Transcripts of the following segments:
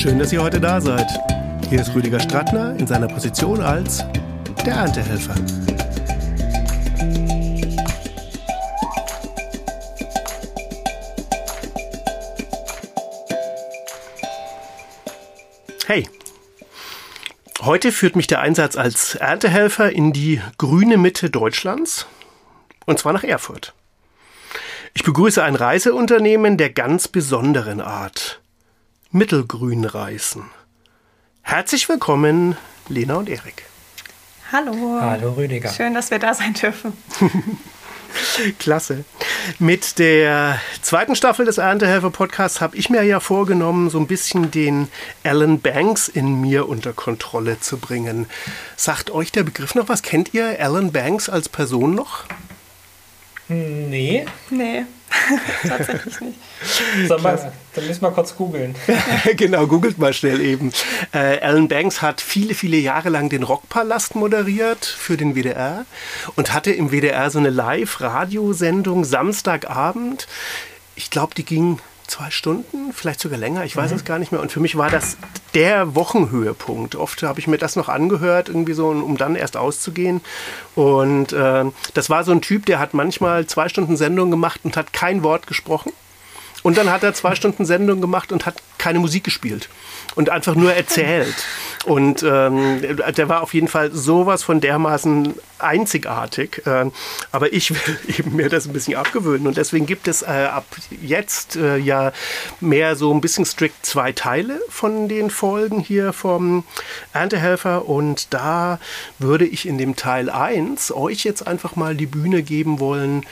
Schön, dass ihr heute da seid. Hier ist Rüdiger Strattner in seiner Position als der Erntehelfer. Hey, heute führt mich der Einsatz als Erntehelfer in die grüne Mitte Deutschlands, und zwar nach Erfurt. Ich begrüße ein Reiseunternehmen der ganz besonderen Art. Mittelgrünreisen. Herzlich willkommen, Lena und Erik. Hallo. Hallo Rüdiger. Schön, dass wir da sein dürfen. Klasse. Mit der zweiten Staffel des Erntehelfer Podcasts habe ich mir ja vorgenommen, so ein bisschen den Alan Banks in mir unter Kontrolle zu bringen. Sagt euch der Begriff noch was? Kennt ihr Alan Banks als Person noch? Nee. Nee, tatsächlich nicht. So, mal, dann müssen wir kurz googeln. genau, googelt mal schnell eben. Äh, Alan Banks hat viele, viele Jahre lang den Rockpalast moderiert für den WDR und hatte im WDR so eine Live-Radiosendung Samstagabend. Ich glaube, die ging zwei Stunden, vielleicht sogar länger, ich weiß mhm. es gar nicht mehr. Und für mich war das der Wochenhöhepunkt. Oft habe ich mir das noch angehört, irgendwie so, um dann erst auszugehen. Und äh, das war so ein Typ, der hat manchmal zwei Stunden Sendung gemacht und hat kein Wort gesprochen. Und dann hat er zwei Stunden Sendung gemacht und hat keine Musik gespielt und einfach nur erzählt. Und ähm, der war auf jeden Fall sowas von dermaßen einzigartig. Äh, aber ich will eben mir das ein bisschen abgewöhnen. Und deswegen gibt es äh, ab jetzt äh, ja mehr so ein bisschen strikt zwei Teile von den Folgen hier vom Erntehelfer. Und da würde ich in dem Teil 1 euch jetzt einfach mal die Bühne geben wollen,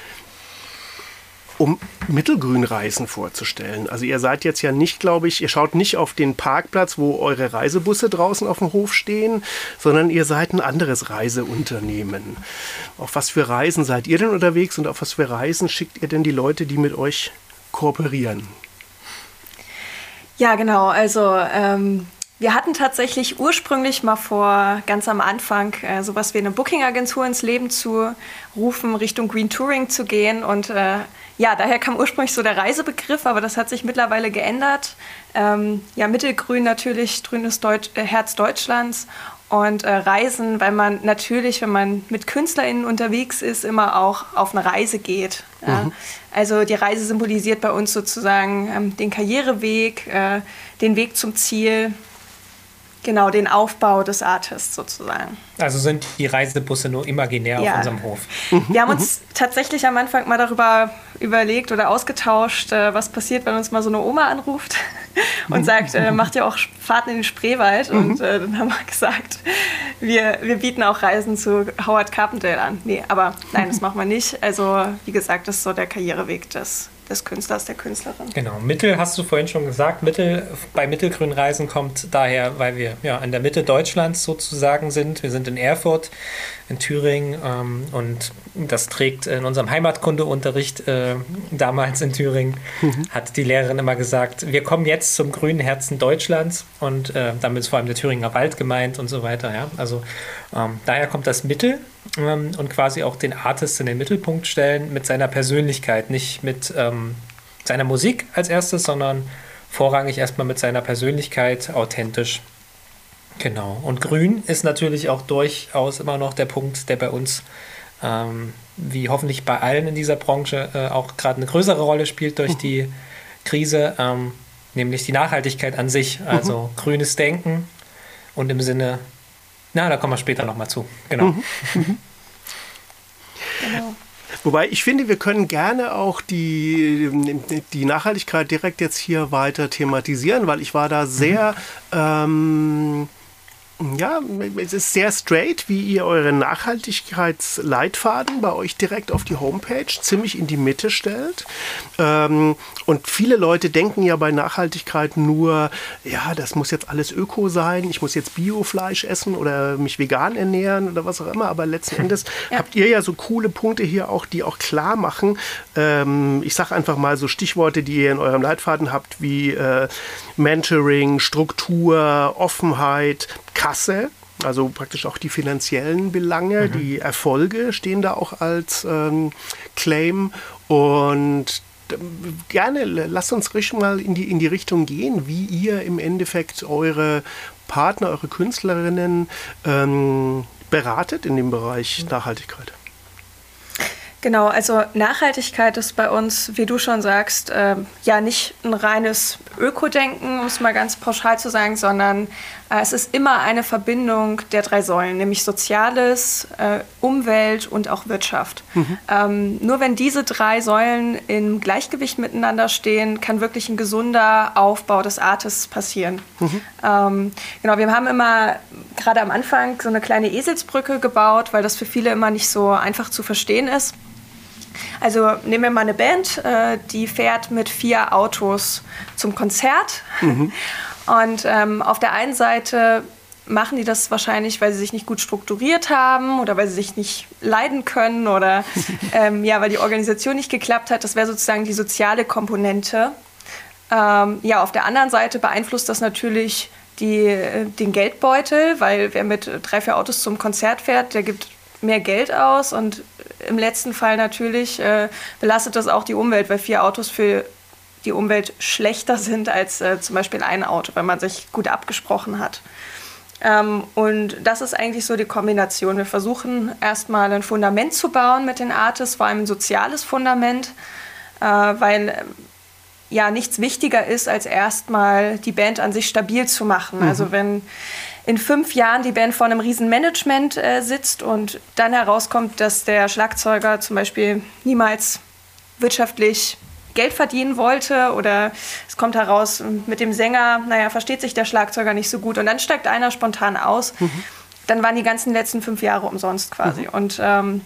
um Mittelgrünreisen vorzustellen. Also ihr seid jetzt ja nicht, glaube ich, ihr schaut nicht auf den Parkplatz, wo eure Reisebusse draußen auf dem Hof stehen, sondern ihr seid ein anderes Reiseunternehmen. Auf was für Reisen seid ihr denn unterwegs und auf was für Reisen schickt ihr denn die Leute, die mit euch kooperieren? Ja, genau. Also ähm, wir hatten tatsächlich ursprünglich mal vor, ganz am Anfang, äh, sowas wie eine Booking-Agentur ins Leben zu rufen, Richtung Green Touring zu gehen. Und äh, ja, daher kam ursprünglich so der Reisebegriff, aber das hat sich mittlerweile geändert. Ähm, ja, Mittelgrün natürlich, grünes Deutsch, äh, Herz Deutschlands. Und äh, Reisen, weil man natürlich, wenn man mit KünstlerInnen unterwegs ist, immer auch auf eine Reise geht. Ja? Mhm. Also die Reise symbolisiert bei uns sozusagen ähm, den Karriereweg, äh, den Weg zum Ziel, Genau, den Aufbau des Artists sozusagen. Also sind die Reisebusse nur imaginär ja. auf unserem Hof. Wir haben uns tatsächlich am Anfang mal darüber überlegt oder ausgetauscht, äh, was passiert, wenn uns mal so eine Oma anruft und sagt, äh, macht ihr auch Fahrten in den Spreewald? Mhm. Und äh, dann haben wir gesagt, wir, wir bieten auch Reisen zu Howard Carpendale an. Nee, aber nein, das machen wir nicht. Also wie gesagt, das ist so der Karriereweg des des Künstlers, der Künstlerin. Genau, Mittel hast du vorhin schon gesagt. Mittel bei Mittelgrünreisen kommt daher, weil wir ja in der Mitte Deutschlands sozusagen sind. Wir sind in Erfurt, in Thüringen ähm, und das trägt in unserem Heimatkundeunterricht äh, damals in Thüringen, mhm. hat die Lehrerin immer gesagt, wir kommen jetzt zum grünen Herzen Deutschlands und äh, damit ist vor allem der Thüringer Wald gemeint und so weiter. Ja? Also ähm, daher kommt das Mittel ähm, und quasi auch den Artist in den Mittelpunkt stellen mit seiner Persönlichkeit, nicht mit ähm, seiner Musik als erstes, sondern vorrangig erstmal mit seiner Persönlichkeit authentisch. Genau. Und grün ist natürlich auch durchaus immer noch der Punkt, der bei uns, ähm, wie hoffentlich bei allen in dieser Branche, äh, auch gerade eine größere Rolle spielt durch die Krise, ähm, nämlich die Nachhaltigkeit an sich. Also mhm. grünes Denken und im Sinne na, da kommen wir später nochmal zu. Genau. Mhm. genau. Wobei ich finde, wir können gerne auch die, die Nachhaltigkeit direkt jetzt hier weiter thematisieren, weil ich war da sehr mhm. ähm, ja, es ist sehr straight, wie ihr euren Nachhaltigkeitsleitfaden bei euch direkt auf die Homepage ziemlich in die Mitte stellt. Ähm, und viele Leute denken ja bei Nachhaltigkeit nur, ja, das muss jetzt alles Öko sein, ich muss jetzt Biofleisch essen oder mich vegan ernähren oder was auch immer. Aber letzten Endes ja. habt ihr ja so coole Punkte hier auch, die auch klar machen. Ähm, ich sage einfach mal so Stichworte, die ihr in eurem Leitfaden habt, wie äh, Mentoring, Struktur, Offenheit, Kasse, also praktisch auch die finanziellen Belange, mhm. die Erfolge stehen da auch als ähm, Claim und gerne, lasst uns richtig mal in die, in die Richtung gehen, wie ihr im Endeffekt eure Partner, eure Künstlerinnen ähm, beratet in dem Bereich Nachhaltigkeit. Genau, also Nachhaltigkeit ist bei uns, wie du schon sagst, äh, ja nicht ein reines Ökodenken, um es mal ganz pauschal zu sagen, sondern äh, es ist immer eine Verbindung der drei Säulen, nämlich Soziales, äh, Umwelt und auch Wirtschaft. Mhm. Ähm, nur wenn diese drei Säulen im Gleichgewicht miteinander stehen, kann wirklich ein gesunder Aufbau des Artes passieren. Mhm. Ähm, genau, wir haben immer gerade am Anfang so eine kleine Eselsbrücke gebaut, weil das für viele immer nicht so einfach zu verstehen ist. Also nehmen wir mal eine Band, äh, die fährt mit vier Autos zum Konzert. Mhm. Und ähm, auf der einen Seite machen die das wahrscheinlich, weil sie sich nicht gut strukturiert haben oder weil sie sich nicht leiden können oder ähm, ja, weil die Organisation nicht geklappt hat. Das wäre sozusagen die soziale Komponente. Ähm, ja, auf der anderen Seite beeinflusst das natürlich die, äh, den Geldbeutel, weil wer mit drei, vier Autos zum Konzert fährt, der gibt mehr Geld aus und im letzten Fall natürlich äh, belastet das auch die Umwelt, weil vier Autos für die Umwelt schlechter sind als äh, zum Beispiel ein Auto, wenn man sich gut abgesprochen hat. Ähm, und das ist eigentlich so die Kombination. Wir versuchen erstmal ein Fundament zu bauen mit den Artists, vor allem ein soziales Fundament, äh, weil ja nichts wichtiger ist, als erstmal die Band an sich stabil zu machen. Mhm. Also wenn in fünf Jahren die Band vor einem riesen Management äh, sitzt und dann herauskommt, dass der Schlagzeuger zum Beispiel niemals wirtschaftlich Geld verdienen wollte oder es kommt heraus mit dem Sänger, naja, versteht sich der Schlagzeuger nicht so gut und dann steigt einer spontan aus, mhm. dann waren die ganzen letzten fünf Jahre umsonst quasi. Mhm. Und ähm,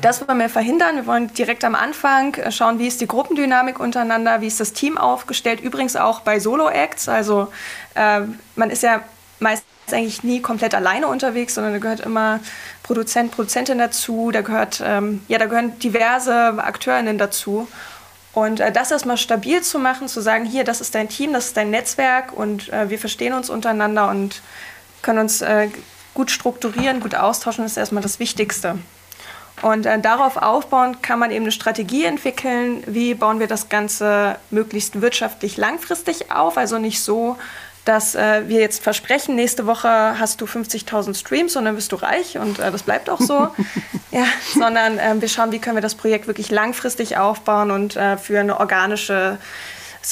das wollen wir verhindern. Wir wollen direkt am Anfang äh, schauen, wie ist die Gruppendynamik untereinander, wie ist das Team aufgestellt. Übrigens auch bei Solo-Acts. Also äh, man ist ja meist ist eigentlich nie komplett alleine unterwegs, sondern da gehört immer Produzent, Produzentin dazu, da gehört, ähm, ja, da gehören diverse Akteurinnen dazu. Und äh, das erstmal stabil zu machen, zu sagen, hier, das ist dein Team, das ist dein Netzwerk und äh, wir verstehen uns untereinander und können uns äh, gut strukturieren, gut austauschen, ist erstmal das Wichtigste. Und äh, darauf aufbauend kann man eben eine Strategie entwickeln, wie bauen wir das Ganze möglichst wirtschaftlich langfristig auf, also nicht so, dass äh, wir jetzt versprechen, nächste Woche hast du 50.000 Streams und dann bist du reich und äh, das bleibt auch so. ja, sondern äh, wir schauen, wie können wir das Projekt wirklich langfristig aufbauen und äh, für eine organische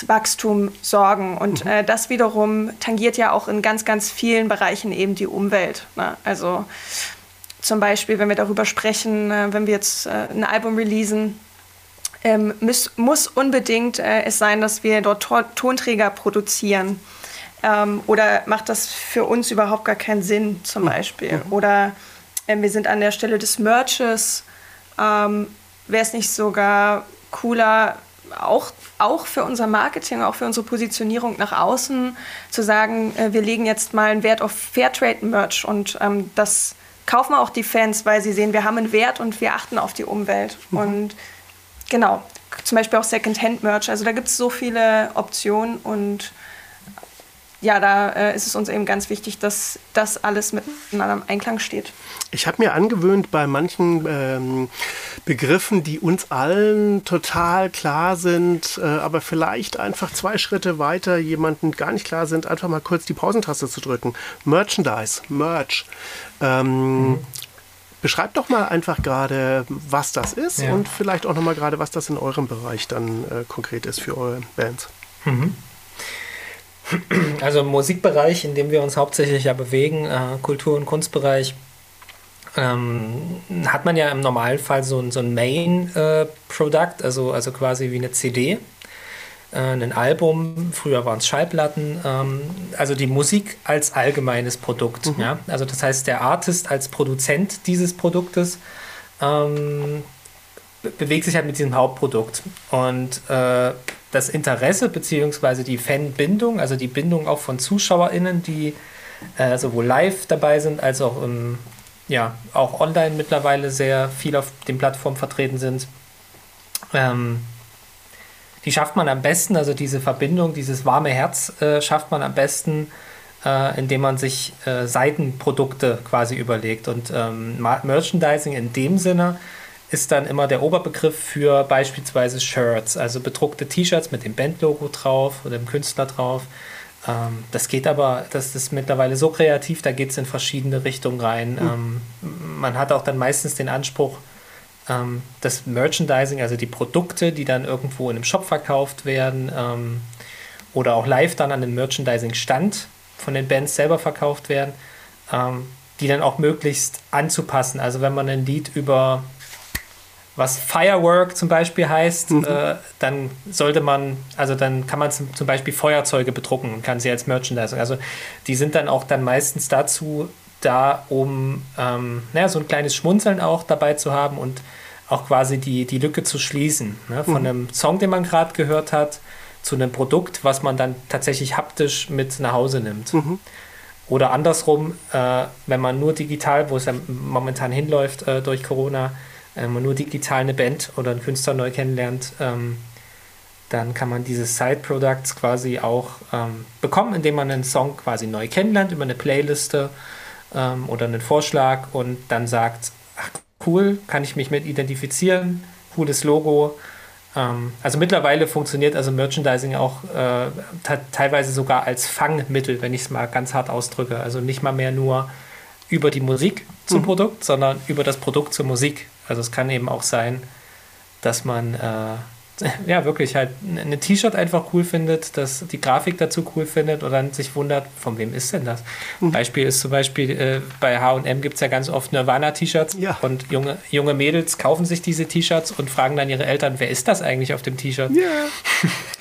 Wachstum sorgen. Und mhm. äh, das wiederum tangiert ja auch in ganz, ganz vielen Bereichen eben die Umwelt. Ne? Also zum Beispiel, wenn wir darüber sprechen, äh, wenn wir jetzt äh, ein Album releasen, ähm, muss, muss unbedingt äh, es sein, dass wir dort Tonträger produzieren. Ähm, oder macht das für uns überhaupt gar keinen Sinn, zum Beispiel? Mhm. Oder äh, wir sind an der Stelle des Merches. Ähm, Wäre es nicht sogar cooler, auch, auch für unser Marketing, auch für unsere Positionierung nach außen, zu sagen, äh, wir legen jetzt mal einen Wert auf Fairtrade-Merch und ähm, das kaufen auch die Fans, weil sie sehen, wir haben einen Wert und wir achten auf die Umwelt. Mhm. Und genau, zum Beispiel auch Second-Hand-Merch. Also da gibt es so viele Optionen und ja, da äh, ist es uns eben ganz wichtig, dass das alles miteinander im Einklang steht. Ich habe mir angewöhnt, bei manchen ähm, Begriffen, die uns allen total klar sind, äh, aber vielleicht einfach zwei Schritte weiter jemanden gar nicht klar sind, einfach mal kurz die Pausentaste zu drücken. Merchandise, Merch. Ähm, mhm. Beschreibt doch mal einfach gerade, was das ist ja. und vielleicht auch noch mal gerade, was das in eurem Bereich dann äh, konkret ist für eure Bands. Mhm. Also im Musikbereich, in dem wir uns hauptsächlich ja bewegen, äh, Kultur- und Kunstbereich, ähm, hat man ja im Normalfall so, so ein Main-Produkt, äh, also, also quasi wie eine CD, äh, ein Album, früher waren es Schallplatten, ähm, also die Musik als allgemeines Produkt. Mhm. Ja? Also das heißt, der Artist als Produzent dieses Produktes ähm, bewegt sich halt mit diesem Hauptprodukt. Und äh, das Interesse bzw. die Fanbindung, also die Bindung auch von ZuschauerInnen, die äh, sowohl live dabei sind, als auch im, ja, auch online mittlerweile sehr viel auf den Plattformen vertreten sind. Ähm, die schafft man am besten, also diese Verbindung, dieses warme Herz äh, schafft man am besten, äh, indem man sich äh, Seitenprodukte quasi überlegt. Und ähm, Merchandising in dem Sinne ist dann immer der Oberbegriff für beispielsweise Shirts, also bedruckte T-Shirts mit dem Bandlogo drauf oder dem Künstler drauf. Ähm, das geht aber, das ist mittlerweile so kreativ, da geht es in verschiedene Richtungen rein. Mhm. Ähm, man hat auch dann meistens den Anspruch, ähm, das Merchandising, also die Produkte, die dann irgendwo in einem Shop verkauft werden ähm, oder auch live dann an einem Merchandising-Stand von den Bands selber verkauft werden, ähm, die dann auch möglichst anzupassen. Also wenn man ein Lied über was Firework zum Beispiel heißt, mhm. äh, dann sollte man, also dann kann man zum, zum Beispiel Feuerzeuge bedrucken und kann sie als Merchandising. Also die sind dann auch dann meistens dazu da, um ähm, naja, so ein kleines Schmunzeln auch dabei zu haben und auch quasi die, die Lücke zu schließen. Ne? Von mhm. einem Song, den man gerade gehört hat, zu einem Produkt, was man dann tatsächlich haptisch mit nach Hause nimmt. Mhm. Oder andersrum, äh, wenn man nur digital, wo es ja momentan hinläuft äh, durch Corona, ähm, man nur digital eine Band oder einen Künstler neu kennenlernt, ähm, dann kann man diese Side-Products quasi auch ähm, bekommen, indem man einen Song quasi neu kennenlernt über eine Playliste ähm, oder einen Vorschlag und dann sagt, ach cool, kann ich mich mit identifizieren, cooles Logo. Ähm, also mittlerweile funktioniert also Merchandising auch äh, teilweise sogar als Fangmittel, wenn ich es mal ganz hart ausdrücke. Also nicht mal mehr nur über die Musik zum mhm. Produkt, sondern über das Produkt zur Musik. Also es kann eben auch sein, dass man äh, ja wirklich halt ein T-Shirt einfach cool findet, dass die Grafik dazu cool findet oder dann sich wundert, von wem ist denn das? Mhm. Beispiel ist zum Beispiel, äh, bei HM gibt es ja ganz oft Nirvana-T-Shirts ja. und junge, junge Mädels kaufen sich diese T-Shirts und fragen dann ihre Eltern, wer ist das eigentlich auf dem T-Shirt? Ja.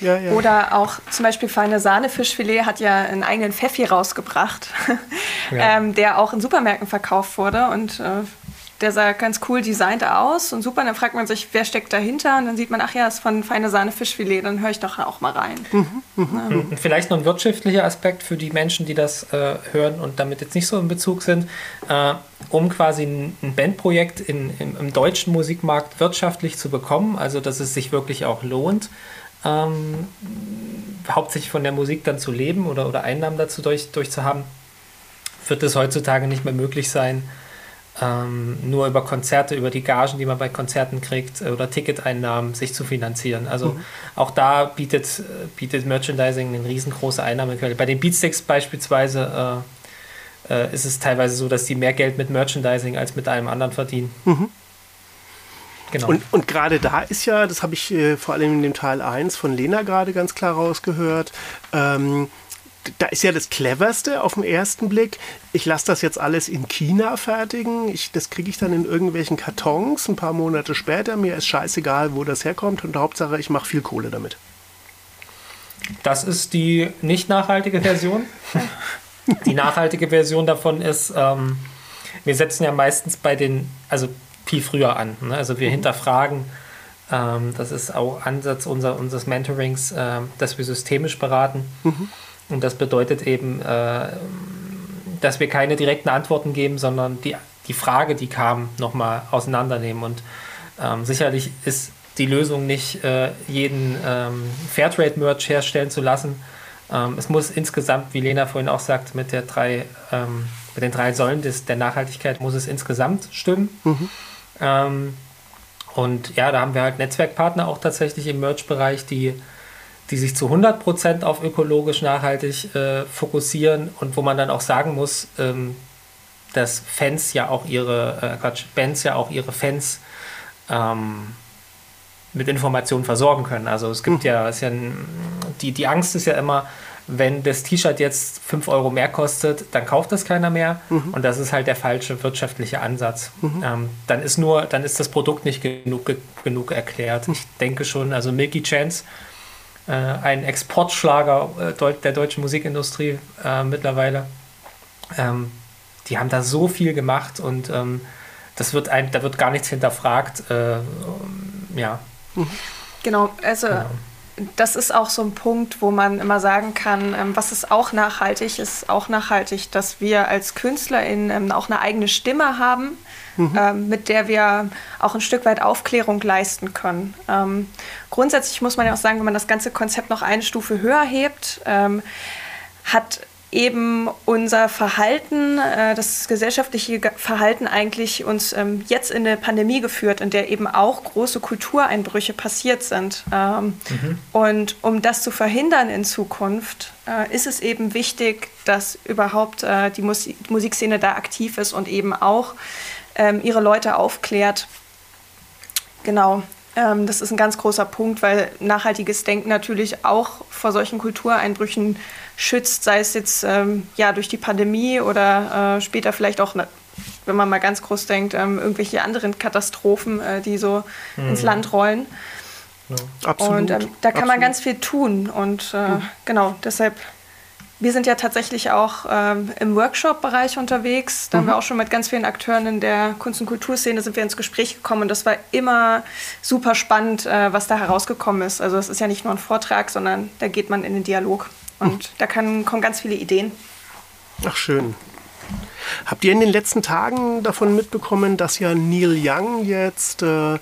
ja, ja. Oder auch zum Beispiel Feine Sahne-Fischfilet hat ja einen eigenen Pfeffi rausgebracht, ähm, der auch in Supermärkten verkauft wurde und äh, der sah ganz cool designt aus und super. Und dann fragt man sich, wer steckt dahinter? Und dann sieht man, ach ja, das ist von Feine Sahne Fischfilet, dann höre ich doch auch mal rein. Mhm, mhm. Ja. Vielleicht noch ein wirtschaftlicher Aspekt für die Menschen, die das äh, hören und damit jetzt nicht so in Bezug sind. Äh, um quasi ein, ein Bandprojekt in, im, im, deutschen Musikmarkt wirtschaftlich zu bekommen, also dass es sich wirklich auch lohnt, ähm, hauptsächlich von der Musik dann zu leben oder, oder Einnahmen dazu durch, durch zu haben, wird es heutzutage nicht mehr möglich sein, ähm, nur über Konzerte, über die Gagen, die man bei Konzerten kriegt äh, oder Ticketeinnahmen sich zu finanzieren. Also mhm. auch da bietet, äh, bietet Merchandising eine riesengroße Einnahmequelle. Bei den Beatsticks beispielsweise äh, äh, ist es teilweise so, dass die mehr Geld mit Merchandising als mit allem anderen verdienen. Mhm. Genau. Und, und gerade da ist ja, das habe ich äh, vor allem in dem Teil 1 von Lena gerade ganz klar rausgehört, ähm, da ist ja das Cleverste auf den ersten Blick. Ich lasse das jetzt alles in China fertigen. Ich, das kriege ich dann in irgendwelchen Kartons ein paar Monate später. Mir ist scheißegal, wo das herkommt. Und Hauptsache, ich mache viel Kohle damit. Das ist die nicht nachhaltige Version. die nachhaltige Version davon ist, ähm, wir setzen ja meistens bei den, also viel früher an. Ne? Also wir mhm. hinterfragen, ähm, das ist auch Ansatz unser, unseres Mentorings, äh, dass wir systemisch beraten. Mhm und das bedeutet eben, äh, dass wir keine direkten Antworten geben, sondern die, die Frage, die kam, nochmal auseinandernehmen. Und ähm, sicherlich ist die Lösung nicht, äh, jeden ähm, Fairtrade-Merch herstellen zu lassen. Ähm, es muss insgesamt, wie Lena vorhin auch sagt, mit, der drei, ähm, mit den drei Säulen des, der Nachhaltigkeit muss es insgesamt stimmen. Mhm. Ähm, und ja, da haben wir halt Netzwerkpartner auch tatsächlich im Merch-Bereich, die die sich zu 100% auf ökologisch nachhaltig äh, fokussieren und wo man dann auch sagen muss, ähm, dass Fans ja auch ihre, äh, Quatsch, Bands ja auch ihre Fans ähm, mit Informationen versorgen können. Also es gibt mhm. ja, ja ein, die, die Angst ist ja immer, wenn das T-Shirt jetzt 5 Euro mehr kostet, dann kauft das keiner mehr. Mhm. Und das ist halt der falsche wirtschaftliche Ansatz. Mhm. Ähm, dann ist nur, dann ist das Produkt nicht genug, genug erklärt. Ich denke schon, also Milky Chance äh, ein Exportschlager äh, der deutschen Musikindustrie äh, mittlerweile. Ähm, die haben da so viel gemacht und ähm, das wird ein, da wird gar nichts hinterfragt. Äh, ja. Genau, also genau. das ist auch so ein Punkt, wo man immer sagen kann, ähm, was ist auch nachhaltig, ist auch nachhaltig, dass wir als KünstlerInnen ähm, auch eine eigene Stimme haben mhm. ähm, mit der wir auch ein Stück weit Aufklärung leisten können. Ähm, grundsätzlich muss man ja auch sagen, wenn man das ganze Konzept noch eine Stufe höher hebt, ähm, hat eben unser Verhalten, äh, das gesellschaftliche Verhalten eigentlich uns ähm, jetzt in eine Pandemie geführt, in der eben auch große Kultureinbrüche passiert sind. Ähm, mhm. Und um das zu verhindern in Zukunft, äh, ist es eben wichtig, dass überhaupt äh, die Musik Musikszene da aktiv ist und eben auch ähm, ihre Leute aufklärt. Genau. Ähm, das ist ein ganz großer Punkt, weil nachhaltiges Denken natürlich auch vor solchen Kultureinbrüchen schützt, sei es jetzt ähm, ja, durch die Pandemie oder äh, später vielleicht auch, wenn man mal ganz groß denkt, ähm, irgendwelche anderen Katastrophen, äh, die so mhm. ins Land rollen. Ja. Absolut. Und ähm, da kann Absolut. man ganz viel tun. Und äh, mhm. genau, deshalb wir sind ja tatsächlich auch ähm, im Workshop-Bereich unterwegs. Da mhm. haben wir auch schon mit ganz vielen Akteuren in der Kunst- und Kulturszene sind wir ins Gespräch gekommen und das war immer super spannend, äh, was da herausgekommen ist. Also es ist ja nicht nur ein Vortrag, sondern da geht man in den Dialog und mhm. da kann, kommen ganz viele Ideen. Ach schön. Habt ihr in den letzten Tagen davon mitbekommen, dass ja Neil Young jetzt äh,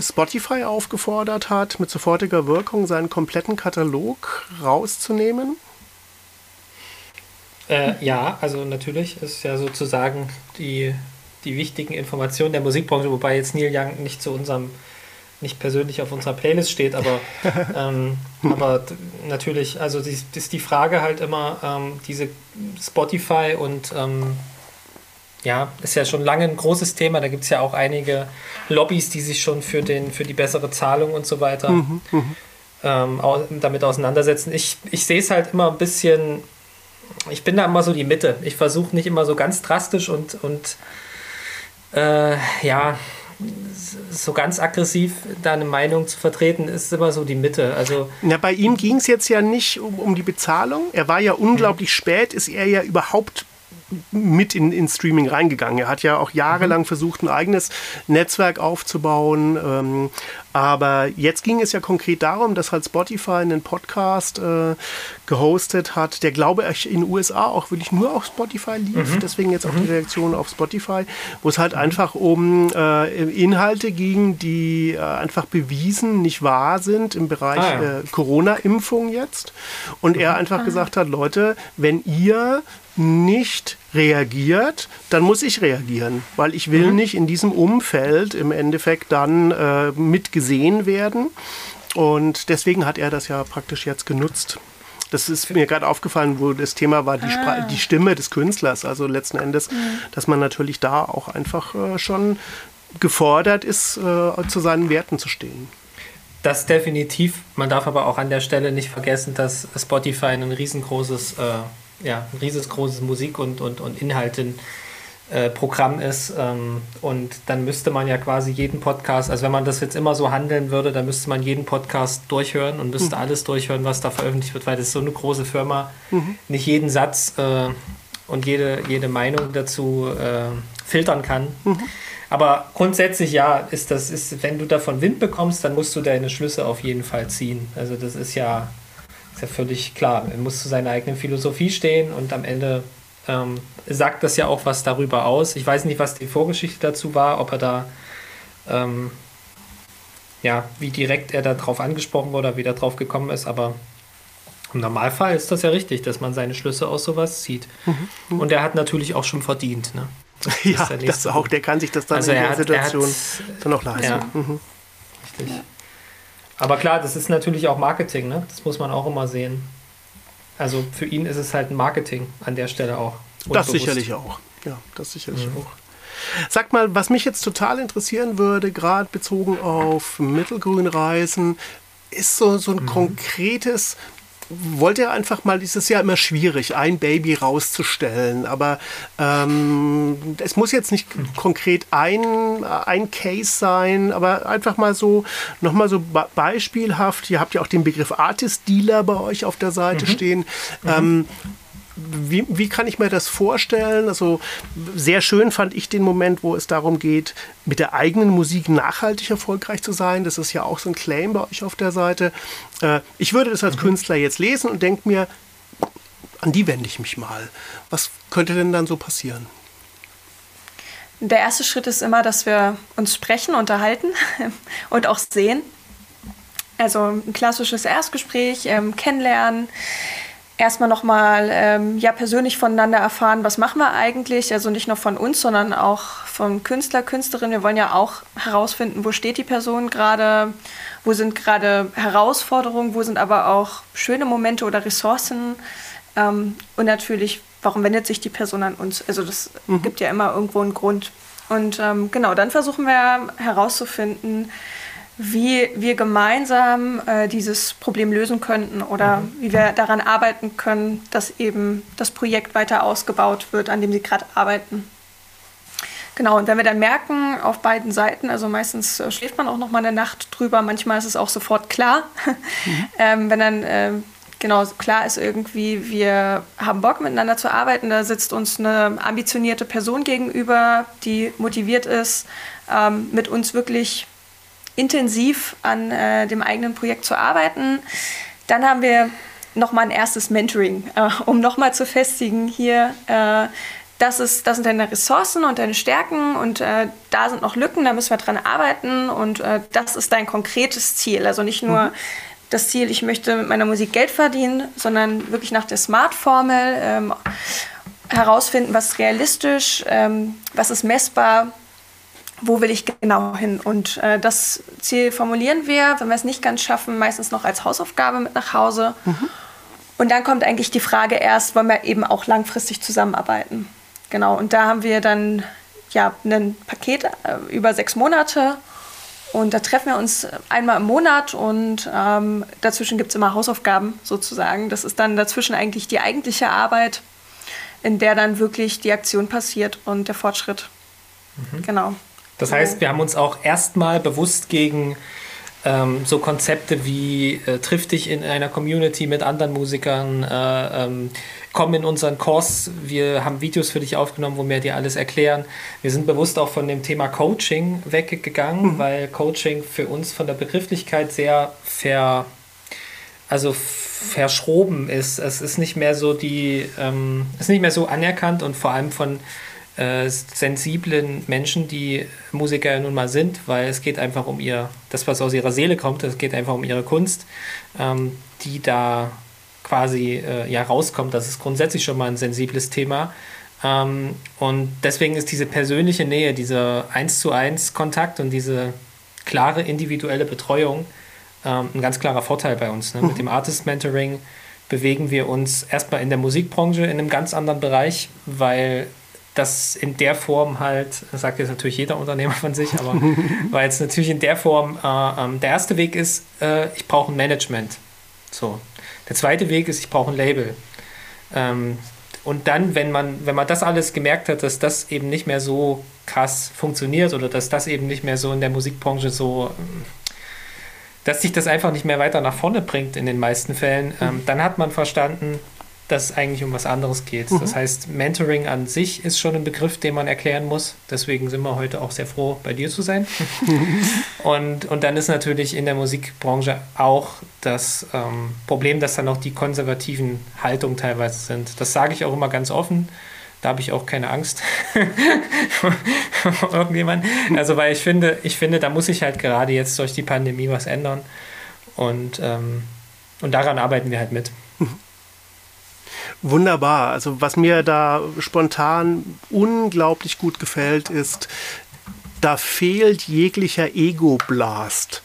Spotify aufgefordert hat, mit sofortiger Wirkung seinen kompletten Katalog rauszunehmen? Äh, ja, also natürlich ist ja sozusagen die, die wichtigen Informationen der Musikbranche, wobei jetzt Neil Young nicht zu unserem, nicht persönlich auf unserer Playlist steht, aber, ähm, aber natürlich, also die, ist die Frage halt immer, ähm, diese Spotify und ähm, ja, ist ja schon lange ein großes Thema. Da gibt es ja auch einige Lobbys, die sich schon für, den, für die bessere Zahlung und so weiter mhm, mhm. ähm, damit auseinandersetzen. Ich, ich sehe es halt immer ein bisschen ich bin da immer so die Mitte. Ich versuche nicht immer so ganz drastisch und, und äh, ja, so ganz aggressiv da eine Meinung zu vertreten, ist immer so die Mitte. Also Na, bei ihm ging es jetzt ja nicht um, um die Bezahlung. Er war ja unglaublich mhm. spät, ist er ja überhaupt mit in, in Streaming reingegangen. Er hat ja auch jahrelang mhm. versucht, ein eigenes Netzwerk aufzubauen. Ähm, aber jetzt ging es ja konkret darum, dass halt Spotify einen Podcast äh, gehostet hat, der glaube ich in den USA auch wirklich nur auf Spotify lief. Mhm. Deswegen jetzt auch mhm. die Reaktion auf Spotify, wo es halt mhm. einfach um äh, Inhalte ging, die äh, einfach bewiesen nicht wahr sind im Bereich ah, ja. Äh, Corona-Impfung jetzt. Und er mhm. einfach ah. gesagt hat, Leute, wenn ihr nicht reagiert, dann muss ich reagieren, weil ich will mhm. nicht in diesem Umfeld im Endeffekt dann äh, mit gesehen werden. Und deswegen hat er das ja praktisch jetzt genutzt. Das ist mir gerade aufgefallen, wo das Thema war, die, ah. die Stimme des Künstlers. Also letzten Endes, mhm. dass man natürlich da auch einfach äh, schon gefordert ist, äh, zu seinen Werten zu stehen. Das definitiv. Man darf aber auch an der Stelle nicht vergessen, dass Spotify ein riesengroßes äh, ja, ein riesengroßes Musik- und, und, und Inhalten-Programm äh, ist. Ähm, und dann müsste man ja quasi jeden Podcast, also wenn man das jetzt immer so handeln würde, dann müsste man jeden Podcast durchhören und müsste mhm. alles durchhören, was da veröffentlicht wird, weil das ist so eine große Firma, mhm. nicht jeden Satz äh, und jede, jede Meinung dazu äh, filtern kann. Mhm. Aber grundsätzlich ja, ist das, ist, wenn du davon Wind bekommst, dann musst du deine Schlüsse auf jeden Fall ziehen. Also das ist ja, ist ja völlig klar. Er muss zu seiner eigenen Philosophie stehen und am Ende ähm, sagt das ja auch was darüber aus. Ich weiß nicht, was die Vorgeschichte dazu war, ob er da, ähm, ja, wie direkt er da drauf angesprochen wurde, oder wie er drauf gekommen ist, aber im Normalfall ist das ja richtig, dass man seine Schlüsse aus sowas zieht. Mhm. Und er hat natürlich auch schon verdient. Ne? Das ja, das auch. Der kann sich das dann also in der hat, Situation hat, dann auch leisten. Ja, mhm. Richtig. Ja. Aber klar, das ist natürlich auch Marketing, ne? Das muss man auch immer sehen. Also für ihn ist es halt ein Marketing an der Stelle auch. Das sicherlich auch. Ja, das sicherlich mhm. auch. Sag mal, was mich jetzt total interessieren würde, gerade bezogen auf Mittelgrünreisen, ist so, so ein mhm. konkretes wollte er einfach mal, es ist ja immer schwierig, ein Baby rauszustellen, aber ähm, es muss jetzt nicht konkret ein, ein Case sein, aber einfach mal so, nochmal so beispielhaft, ihr habt ja auch den Begriff Artist Dealer bei euch auf der Seite mhm. stehen. Mhm. Ähm, wie, wie kann ich mir das vorstellen? Also sehr schön fand ich den Moment, wo es darum geht, mit der eigenen Musik nachhaltig erfolgreich zu sein. Das ist ja auch so ein Claim bei euch auf der Seite. Äh, ich würde das als mhm. Künstler jetzt lesen und denke mir, an die wende ich mich mal. Was könnte denn dann so passieren? Der erste Schritt ist immer, dass wir uns sprechen, unterhalten und auch sehen. Also ein klassisches Erstgespräch, ähm, kennenlernen erstmal nochmal ähm, ja, persönlich voneinander erfahren, was machen wir eigentlich. Also nicht nur von uns, sondern auch vom Künstler, Künstlerin. Wir wollen ja auch herausfinden, wo steht die Person gerade, wo sind gerade Herausforderungen, wo sind aber auch schöne Momente oder Ressourcen. Ähm, und natürlich, warum wendet sich die Person an uns? Also das mhm. gibt ja immer irgendwo einen Grund. Und ähm, genau, dann versuchen wir herauszufinden, wie wir gemeinsam äh, dieses Problem lösen könnten oder mhm. wie wir daran arbeiten können, dass eben das Projekt weiter ausgebaut wird, an dem sie gerade arbeiten. Genau, und wenn wir dann merken, auf beiden Seiten, also meistens äh, schläft man auch noch mal eine Nacht drüber, manchmal ist es auch sofort klar, mhm. ähm, wenn dann äh, genau klar ist irgendwie, wir haben Bock miteinander zu arbeiten, da sitzt uns eine ambitionierte Person gegenüber, die motiviert ist, ähm, mit uns wirklich intensiv an äh, dem eigenen Projekt zu arbeiten. Dann haben wir nochmal ein erstes Mentoring, äh, um nochmal zu festigen hier, äh, das, ist, das sind deine Ressourcen und deine Stärken und äh, da sind noch Lücken, da müssen wir dran arbeiten und äh, das ist dein konkretes Ziel. Also nicht nur mhm. das Ziel, ich möchte mit meiner Musik Geld verdienen, sondern wirklich nach der Smart-Formel ähm, herausfinden, was ist realistisch, ähm, was ist messbar, wo will ich genau hin? Und äh, das Ziel formulieren wir, wenn wir es nicht ganz schaffen, meistens noch als Hausaufgabe mit nach Hause. Mhm. Und dann kommt eigentlich die Frage erst, wollen wir eben auch langfristig zusammenarbeiten? Genau, und da haben wir dann ja ein Paket äh, über sechs Monate. Und da treffen wir uns einmal im Monat und ähm, dazwischen gibt es immer Hausaufgaben sozusagen. Das ist dann dazwischen eigentlich die eigentliche Arbeit, in der dann wirklich die Aktion passiert und der Fortschritt. Mhm. Genau. Das heißt, wir haben uns auch erstmal bewusst gegen ähm, so Konzepte wie äh, triff dich in einer Community mit anderen Musikern, äh, ähm, komm in unseren Kurs, wir haben Videos für dich aufgenommen, wo wir dir alles erklären. Wir sind bewusst auch von dem Thema Coaching weggegangen, mhm. weil Coaching für uns von der Begrifflichkeit sehr ver, also verschroben ist. Es ist nicht mehr so die, ähm, ist nicht mehr so anerkannt und vor allem von äh, sensiblen Menschen, die Musiker ja nun mal sind, weil es geht einfach um ihr, das, was aus ihrer Seele kommt, es geht einfach um ihre Kunst, ähm, die da quasi äh, ja rauskommt. Das ist grundsätzlich schon mal ein sensibles Thema. Ähm, und deswegen ist diese persönliche Nähe, dieser eins zu eins Kontakt und diese klare individuelle Betreuung ähm, ein ganz klarer Vorteil bei uns. Ne? Mhm. Mit dem Artist Mentoring bewegen wir uns erstmal in der Musikbranche in einem ganz anderen Bereich, weil das in der Form halt, das sagt jetzt natürlich jeder Unternehmer von sich, aber weil es natürlich in der Form äh, ähm, der erste Weg ist, äh, ich brauche ein Management. So. Der zweite Weg ist, ich brauche ein Label. Ähm, und dann, wenn man, wenn man das alles gemerkt hat, dass das eben nicht mehr so krass funktioniert oder dass das eben nicht mehr so in der Musikbranche so, dass sich das einfach nicht mehr weiter nach vorne bringt in den meisten Fällen, ähm, dann hat man verstanden, dass es eigentlich um was anderes geht. Mhm. Das heißt, Mentoring an sich ist schon ein Begriff, den man erklären muss. Deswegen sind wir heute auch sehr froh, bei dir zu sein. und, und dann ist natürlich in der Musikbranche auch das ähm, Problem, dass dann auch die konservativen Haltungen teilweise sind. Das sage ich auch immer ganz offen. Da habe ich auch keine Angst vor irgendjemand. Also, weil ich finde, ich finde, da muss sich halt gerade jetzt durch die Pandemie was ändern. Und, ähm, und daran arbeiten wir halt mit. Wunderbar. Also was mir da spontan unglaublich gut gefällt, ist, da fehlt jeglicher Ego-Blast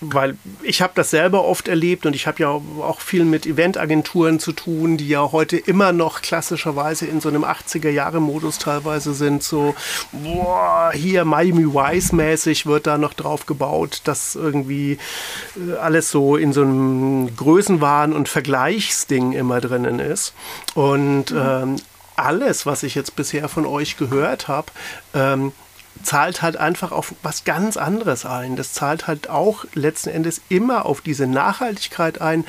weil ich habe das selber oft erlebt und ich habe ja auch viel mit Eventagenturen zu tun, die ja heute immer noch klassischerweise in so einem 80er-Jahre-Modus teilweise sind. So, boah, hier Miami Vice-mäßig wird da noch drauf gebaut, dass irgendwie äh, alles so in so einem Größenwahn- und Vergleichsding immer drinnen ist. Und mhm. ähm, alles, was ich jetzt bisher von euch gehört habe, ähm, zahlt halt einfach auf was ganz anderes ein. Das zahlt halt auch letzten Endes immer auf diese Nachhaltigkeit ein,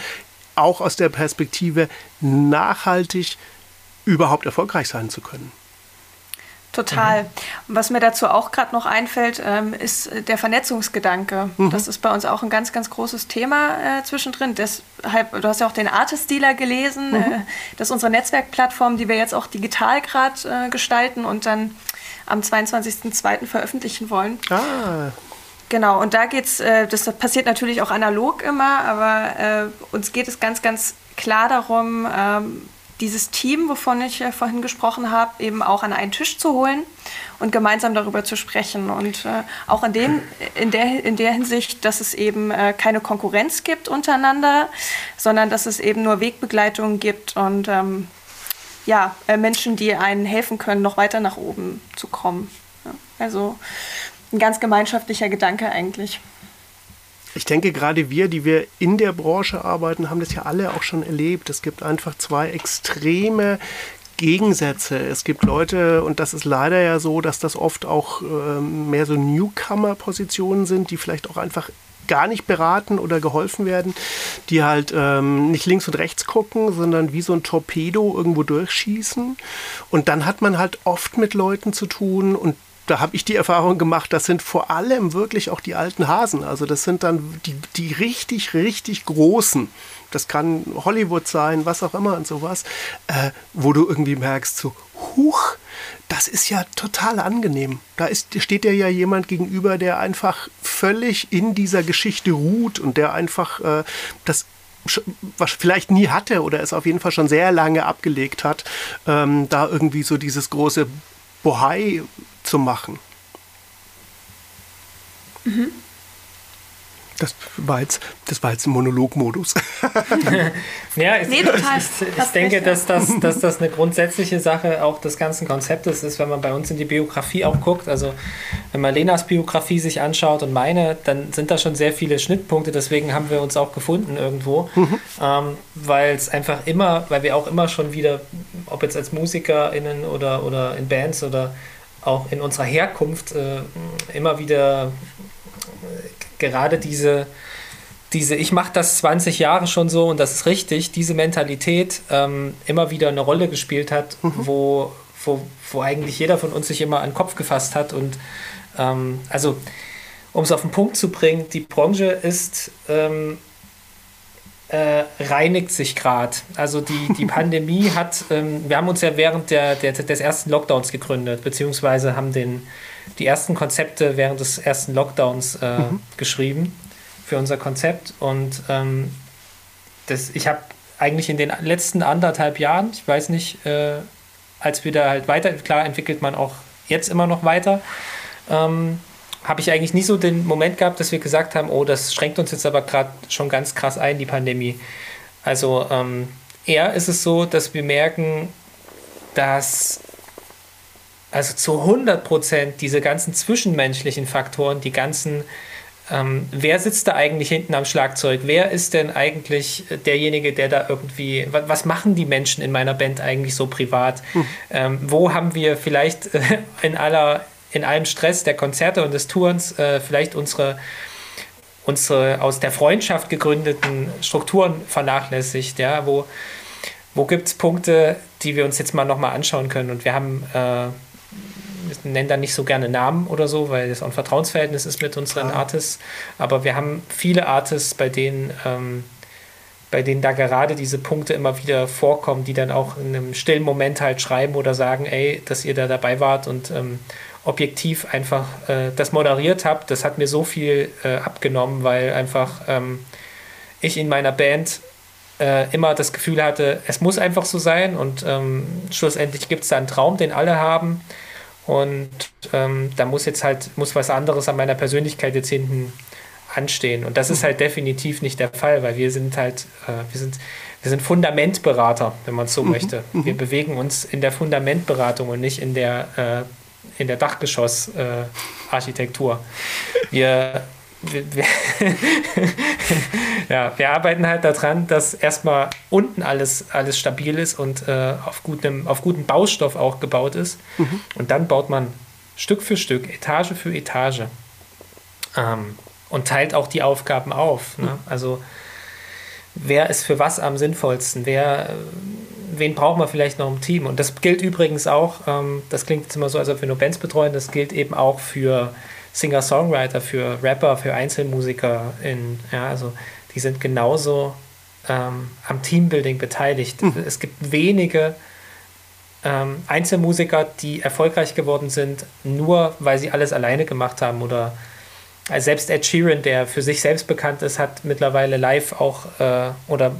auch aus der Perspektive nachhaltig überhaupt erfolgreich sein zu können. Total. Mhm. Was mir dazu auch gerade noch einfällt, ähm, ist der Vernetzungsgedanke. Mhm. Das ist bei uns auch ein ganz, ganz großes Thema äh, zwischendrin. Deshalb, du hast ja auch den Artist Dealer gelesen. Mhm. Äh, das ist unsere Netzwerkplattform, die wir jetzt auch digital gerade äh, gestalten und dann am 22.02. veröffentlichen wollen. Ah. Genau, und da geht's, äh, das passiert natürlich auch analog immer, aber äh, uns geht es ganz, ganz klar darum, ähm, dieses Team, wovon ich äh, vorhin gesprochen habe, eben auch an einen Tisch zu holen und gemeinsam darüber zu sprechen. Und äh, auch in, dem, in, der, in der Hinsicht, dass es eben äh, keine Konkurrenz gibt untereinander, sondern dass es eben nur Wegbegleitung gibt und ähm, ja, äh, Menschen, die einen helfen können, noch weiter nach oben zu kommen. Ja, also ein ganz gemeinschaftlicher Gedanke eigentlich. Ich denke, gerade wir, die wir in der Branche arbeiten, haben das ja alle auch schon erlebt. Es gibt einfach zwei extreme Gegensätze. Es gibt Leute, und das ist leider ja so, dass das oft auch äh, mehr so Newcomer-Positionen sind, die vielleicht auch einfach gar nicht beraten oder geholfen werden, die halt ähm, nicht links und rechts gucken, sondern wie so ein Torpedo irgendwo durchschießen. Und dann hat man halt oft mit Leuten zu tun und da habe ich die Erfahrung gemacht, das sind vor allem wirklich auch die alten Hasen. Also das sind dann die, die richtig, richtig großen. Das kann Hollywood sein, was auch immer und sowas, äh, wo du irgendwie merkst, so, huch, das ist ja total angenehm. Da ist, steht dir ja jemand gegenüber, der einfach völlig in dieser Geschichte ruht und der einfach äh, das was vielleicht nie hatte oder es auf jeden Fall schon sehr lange abgelegt hat, ähm, da irgendwie so dieses große Bohai zu machen. Mhm. Das war jetzt, das war jetzt ein Monologmodus. ja, ich, nee, total. ich, ich denke, dass das, dass das eine grundsätzliche Sache auch des ganzen Konzeptes ist, wenn man bei uns in die Biografie auch guckt. Also wenn man Lenas Biografie sich anschaut und meine, dann sind da schon sehr viele Schnittpunkte. Deswegen haben wir uns auch gefunden irgendwo, mhm. ähm, weil es einfach immer, weil wir auch immer schon wieder, ob jetzt als MusikerInnen oder, oder in Bands oder auch in unserer Herkunft äh, immer wieder gerade diese, diese ich mache das 20 Jahre schon so und das ist richtig, diese Mentalität ähm, immer wieder eine Rolle gespielt hat, mhm. wo, wo, wo eigentlich jeder von uns sich immer an den Kopf gefasst hat. Und ähm, also, um es auf den Punkt zu bringen, die Branche ist ähm, äh, reinigt sich gerade. Also die, die Pandemie hat, ähm, wir haben uns ja während der, der, des ersten Lockdowns gegründet, beziehungsweise haben den, die ersten Konzepte während des ersten Lockdowns äh, mhm. geschrieben für unser Konzept. Und ähm, das, ich habe eigentlich in den letzten anderthalb Jahren, ich weiß nicht, äh, als wir da halt weiter, klar entwickelt man auch jetzt immer noch weiter, ähm, habe ich eigentlich nicht so den Moment gehabt, dass wir gesagt haben, oh, das schränkt uns jetzt aber gerade schon ganz krass ein, die Pandemie. Also ähm, eher ist es so, dass wir merken, dass also zu 100 Prozent diese ganzen zwischenmenschlichen Faktoren, die ganzen, ähm, wer sitzt da eigentlich hinten am Schlagzeug? Wer ist denn eigentlich derjenige, der da irgendwie, was, was machen die Menschen in meiner Band eigentlich so privat? Hm. Ähm, wo haben wir vielleicht äh, in aller in allem Stress der Konzerte und des Tourens äh, vielleicht unsere, unsere aus der Freundschaft gegründeten Strukturen vernachlässigt, ja, wo, wo gibt es Punkte, die wir uns jetzt mal nochmal anschauen können. Und wir haben, äh, wir nennen da nicht so gerne Namen oder so, weil das auch ein Vertrauensverhältnis ist mit unseren Klar. Artists, aber wir haben viele Artists, bei denen ähm, bei denen da gerade diese Punkte immer wieder vorkommen, die dann auch in einem stillen Moment halt schreiben oder sagen, ey, dass ihr da dabei wart und ähm, objektiv einfach äh, das moderiert habe, das hat mir so viel äh, abgenommen, weil einfach ähm, ich in meiner Band äh, immer das Gefühl hatte, es muss einfach so sein und ähm, schlussendlich gibt es da einen Traum, den alle haben und ähm, da muss jetzt halt, muss was anderes an meiner Persönlichkeit jetzt hinten anstehen und das ist halt definitiv nicht der Fall, weil wir sind halt, äh, wir sind wir sind Fundamentberater, wenn man es so mhm. möchte. Wir mhm. bewegen uns in der Fundamentberatung und nicht in der äh, in der Dachgeschoss-Architektur. Äh, wir, wir, wir ja, wir arbeiten halt daran, dass erstmal unten alles, alles stabil ist und äh, auf, gutem, auf gutem Baustoff auch gebaut ist. Mhm. Und dann baut man Stück für Stück, Etage für Etage ähm, und teilt auch die Aufgaben auf. Ne? Mhm. Also wer ist für was am sinnvollsten? Wer wen brauchen wir vielleicht noch im Team? Und das gilt übrigens auch, ähm, das klingt jetzt immer so, als ob wir nur Bands betreuen, das gilt eben auch für Singer-Songwriter, für Rapper, für Einzelmusiker. In, ja, also die sind genauso ähm, am Teambuilding beteiligt. Mhm. Es gibt wenige ähm, Einzelmusiker, die erfolgreich geworden sind, nur weil sie alles alleine gemacht haben oder also selbst Ed Sheeran, der für sich selbst bekannt ist, hat mittlerweile live auch äh, oder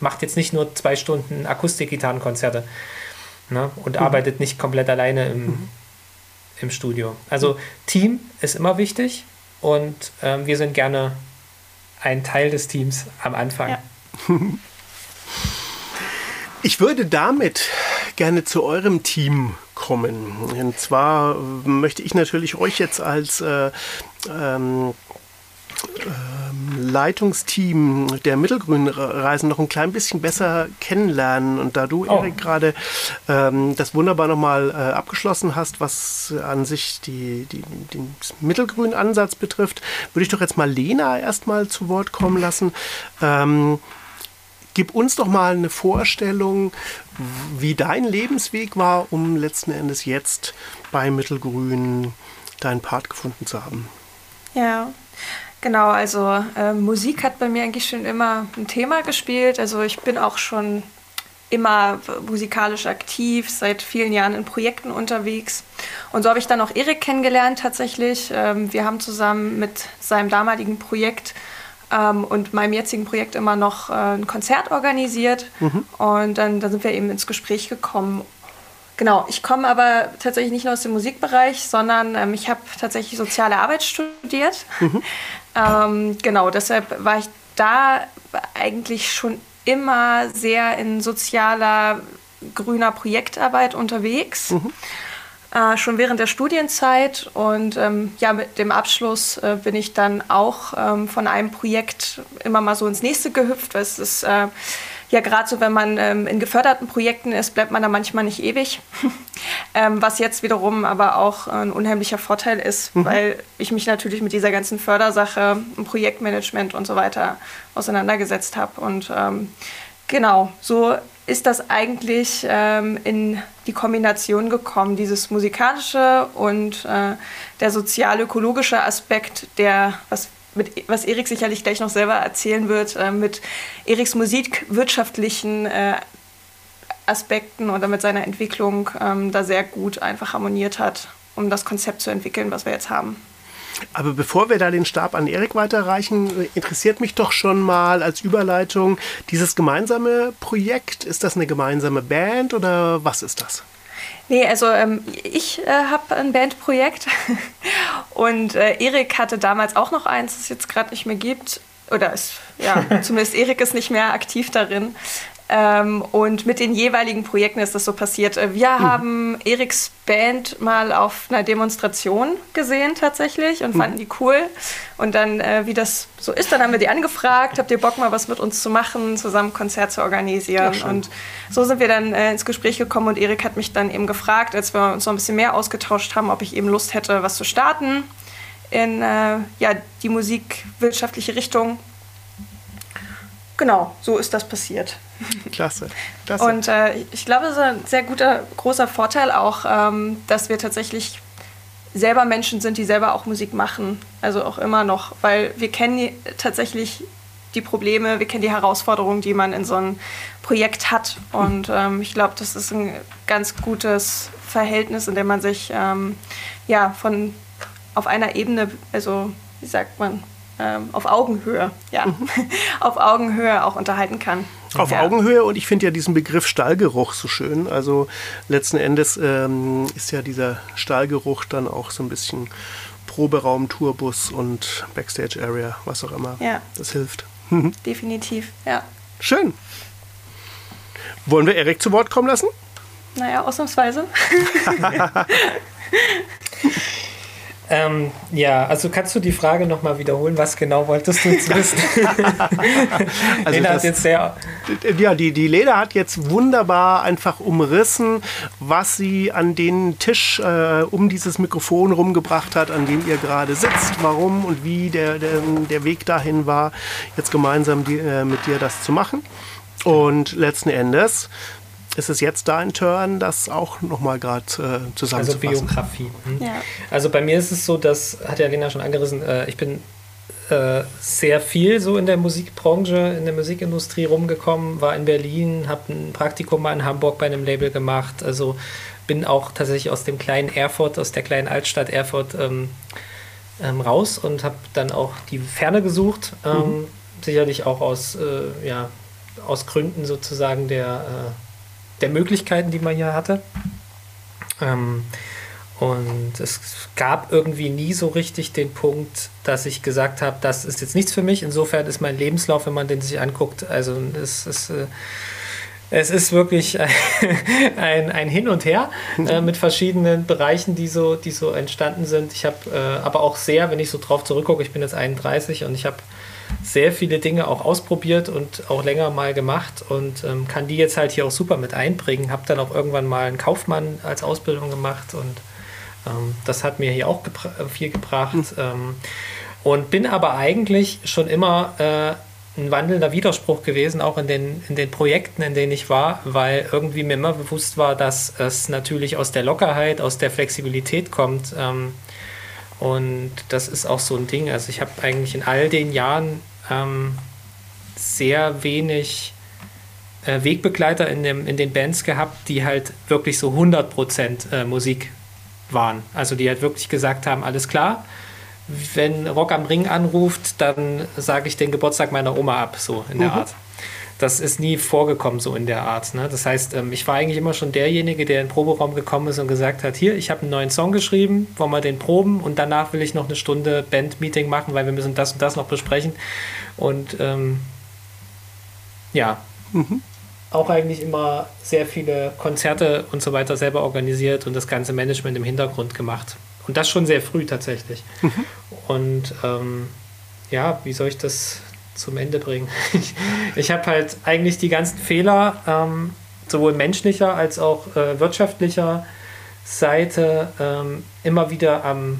macht jetzt nicht nur zwei Stunden Akustikgitarrenkonzerte ne? und mhm. arbeitet nicht komplett alleine im, mhm. Im Studio. Also Team ist immer wichtig und ähm, wir sind gerne ein Teil des Teams am Anfang. Ja. Ich würde damit gerne zu eurem Team kommen. Und zwar möchte ich natürlich euch jetzt als äh, ähm, Leitungsteam der Mittelgrünen Reisen noch ein klein bisschen besser kennenlernen. Und da du, oh. Erik, gerade ähm, das wunderbar nochmal äh, abgeschlossen hast, was an sich die, die, den mittelgrünen Ansatz betrifft, würde ich doch jetzt mal Lena erstmal zu Wort kommen lassen. Ähm, gib uns doch mal eine Vorstellung, wie dein Lebensweg war, um letzten Endes jetzt bei Mittelgrün deinen Part gefunden zu haben. Ja, Genau, also äh, Musik hat bei mir eigentlich schon immer ein Thema gespielt. Also ich bin auch schon immer musikalisch aktiv, seit vielen Jahren in Projekten unterwegs. Und so habe ich dann auch Erik kennengelernt tatsächlich. Ähm, wir haben zusammen mit seinem damaligen Projekt ähm, und meinem jetzigen Projekt immer noch äh, ein Konzert organisiert. Mhm. Und dann, dann sind wir eben ins Gespräch gekommen. Genau, ich komme aber tatsächlich nicht nur aus dem Musikbereich, sondern ähm, ich habe tatsächlich soziale Arbeit studiert. Mhm. Ähm, genau, deshalb war ich da eigentlich schon immer sehr in sozialer grüner Projektarbeit unterwegs. Mhm. Äh, schon während der Studienzeit und ähm, ja, mit dem Abschluss äh, bin ich dann auch ähm, von einem Projekt immer mal so ins nächste gehüpft, weil es ist äh, ja, gerade so, wenn man ähm, in geförderten Projekten ist, bleibt man da manchmal nicht ewig. ähm, was jetzt wiederum aber auch ein unheimlicher Vorteil ist, mhm. weil ich mich natürlich mit dieser ganzen Fördersache, Projektmanagement und so weiter auseinandergesetzt habe. Und ähm, genau, so ist das eigentlich ähm, in die Kombination gekommen, dieses musikalische und äh, der sozial-ökologische Aspekt, der, was mit, was Erik sicherlich gleich noch selber erzählen wird, äh, mit Eriks musikwirtschaftlichen äh, Aspekten oder mit seiner Entwicklung ähm, da sehr gut einfach harmoniert hat, um das Konzept zu entwickeln, was wir jetzt haben. Aber bevor wir da den Stab an Erik weiterreichen, interessiert mich doch schon mal als Überleitung dieses gemeinsame Projekt. Ist das eine gemeinsame Band oder was ist das? Nee, also ähm, ich äh, habe ein Bandprojekt und äh, Erik hatte damals auch noch eins, das es jetzt gerade nicht mehr gibt. Oder ist, ja, zumindest Erik ist nicht mehr aktiv darin. Ähm, und mit den jeweiligen Projekten ist das so passiert. Äh, wir mhm. haben Eriks Band mal auf einer Demonstration gesehen tatsächlich und mhm. fanden die cool. Und dann, äh, wie das so ist, dann haben wir die angefragt, habt ihr Bock mal was mit uns zu machen, zusammen Konzert zu organisieren. Ja, und so sind wir dann äh, ins Gespräch gekommen und Erik hat mich dann eben gefragt, als wir uns noch ein bisschen mehr ausgetauscht haben, ob ich eben Lust hätte, was zu starten in äh, ja, die musikwirtschaftliche Richtung. Genau, so ist das passiert. Klasse. Klasse. Und äh, ich glaube, es ist ein sehr guter, großer Vorteil auch, ähm, dass wir tatsächlich selber Menschen sind, die selber auch Musik machen. Also auch immer noch, weil wir kennen tatsächlich die Probleme, wir kennen die Herausforderungen, die man in so einem Projekt hat. Und ähm, ich glaube, das ist ein ganz gutes Verhältnis, in dem man sich ähm, ja von auf einer Ebene, also wie sagt man, ähm, auf Augenhöhe, ja, mhm. auf Augenhöhe auch unterhalten kann. Auf ja. Augenhöhe und ich finde ja diesen Begriff Stahlgeruch so schön. Also letzten Endes ähm, ist ja dieser Stahlgeruch dann auch so ein bisschen Proberaum, Tourbus und Backstage Area, was auch immer. Ja. Das hilft. Definitiv, ja. Schön. Wollen wir Erik zu Wort kommen lassen? Naja, ausnahmsweise. Ähm, ja, also kannst du die Frage nochmal wiederholen? Was genau wolltest du jetzt wissen? also Lena hat jetzt sehr. Ja, die, die Leda hat jetzt wunderbar einfach umrissen, was sie an den Tisch äh, um dieses Mikrofon rumgebracht hat, an dem ihr gerade sitzt, warum und wie der, der, der Weg dahin war, jetzt gemeinsam die, äh, mit dir das zu machen. Und letzten Endes ist es jetzt dein Turn, das auch nochmal gerade äh, zusammenzufassen? Also Biografie. Hm. Ja. Also bei mir ist es so, das hat ja Lena schon angerissen, äh, ich bin äh, sehr viel so in der Musikbranche, in der Musikindustrie rumgekommen, war in Berlin, habe ein Praktikum mal in Hamburg bei einem Label gemacht, also bin auch tatsächlich aus dem kleinen Erfurt, aus der kleinen Altstadt Erfurt ähm, ähm, raus und habe dann auch die Ferne gesucht, ähm, mhm. sicherlich auch aus äh, ja, aus Gründen sozusagen der, äh, der Möglichkeiten, die man hier hatte. Ähm, und es gab irgendwie nie so richtig den Punkt, dass ich gesagt habe, das ist jetzt nichts für mich. Insofern ist mein Lebenslauf, wenn man den sich anguckt, also es ist, äh, es ist wirklich ein, ein Hin und Her äh, mit verschiedenen Bereichen, die so, die so entstanden sind. Ich habe äh, aber auch sehr, wenn ich so drauf zurückgucke, ich bin jetzt 31 und ich habe sehr viele Dinge auch ausprobiert und auch länger mal gemacht und ähm, kann die jetzt halt hier auch super mit einbringen. Habe dann auch irgendwann mal einen Kaufmann als Ausbildung gemacht und ähm, das hat mir hier auch gebra viel gebracht. Mhm. Ähm, und bin aber eigentlich schon immer äh, ein wandelnder Widerspruch gewesen, auch in den, in den Projekten, in denen ich war, weil irgendwie mir immer bewusst war, dass es natürlich aus der Lockerheit, aus der Flexibilität kommt. Ähm, und das ist auch so ein Ding. Also ich habe eigentlich in all den Jahren ähm, sehr wenig äh, Wegbegleiter in, dem, in den Bands gehabt, die halt wirklich so 100% äh, Musik waren. Also die halt wirklich gesagt haben, alles klar, wenn Rock am Ring anruft, dann sage ich den Geburtstag meiner Oma ab, so in der mhm. Art. Das ist nie vorgekommen, so in der Art. Ne? Das heißt, ähm, ich war eigentlich immer schon derjenige, der in den Proberaum gekommen ist und gesagt hat, hier, ich habe einen neuen Song geschrieben, wollen wir den proben und danach will ich noch eine Stunde Band-Meeting machen, weil wir müssen das und das noch besprechen. Und ähm, ja, mhm auch eigentlich immer sehr viele Konzerte und so weiter selber organisiert und das ganze Management im Hintergrund gemacht. Und das schon sehr früh tatsächlich. Mhm. Und ähm, ja, wie soll ich das zum Ende bringen? ich, ich habe halt eigentlich die ganzen Fehler, ähm, sowohl menschlicher als auch äh, wirtschaftlicher Seite, ähm, immer wieder am,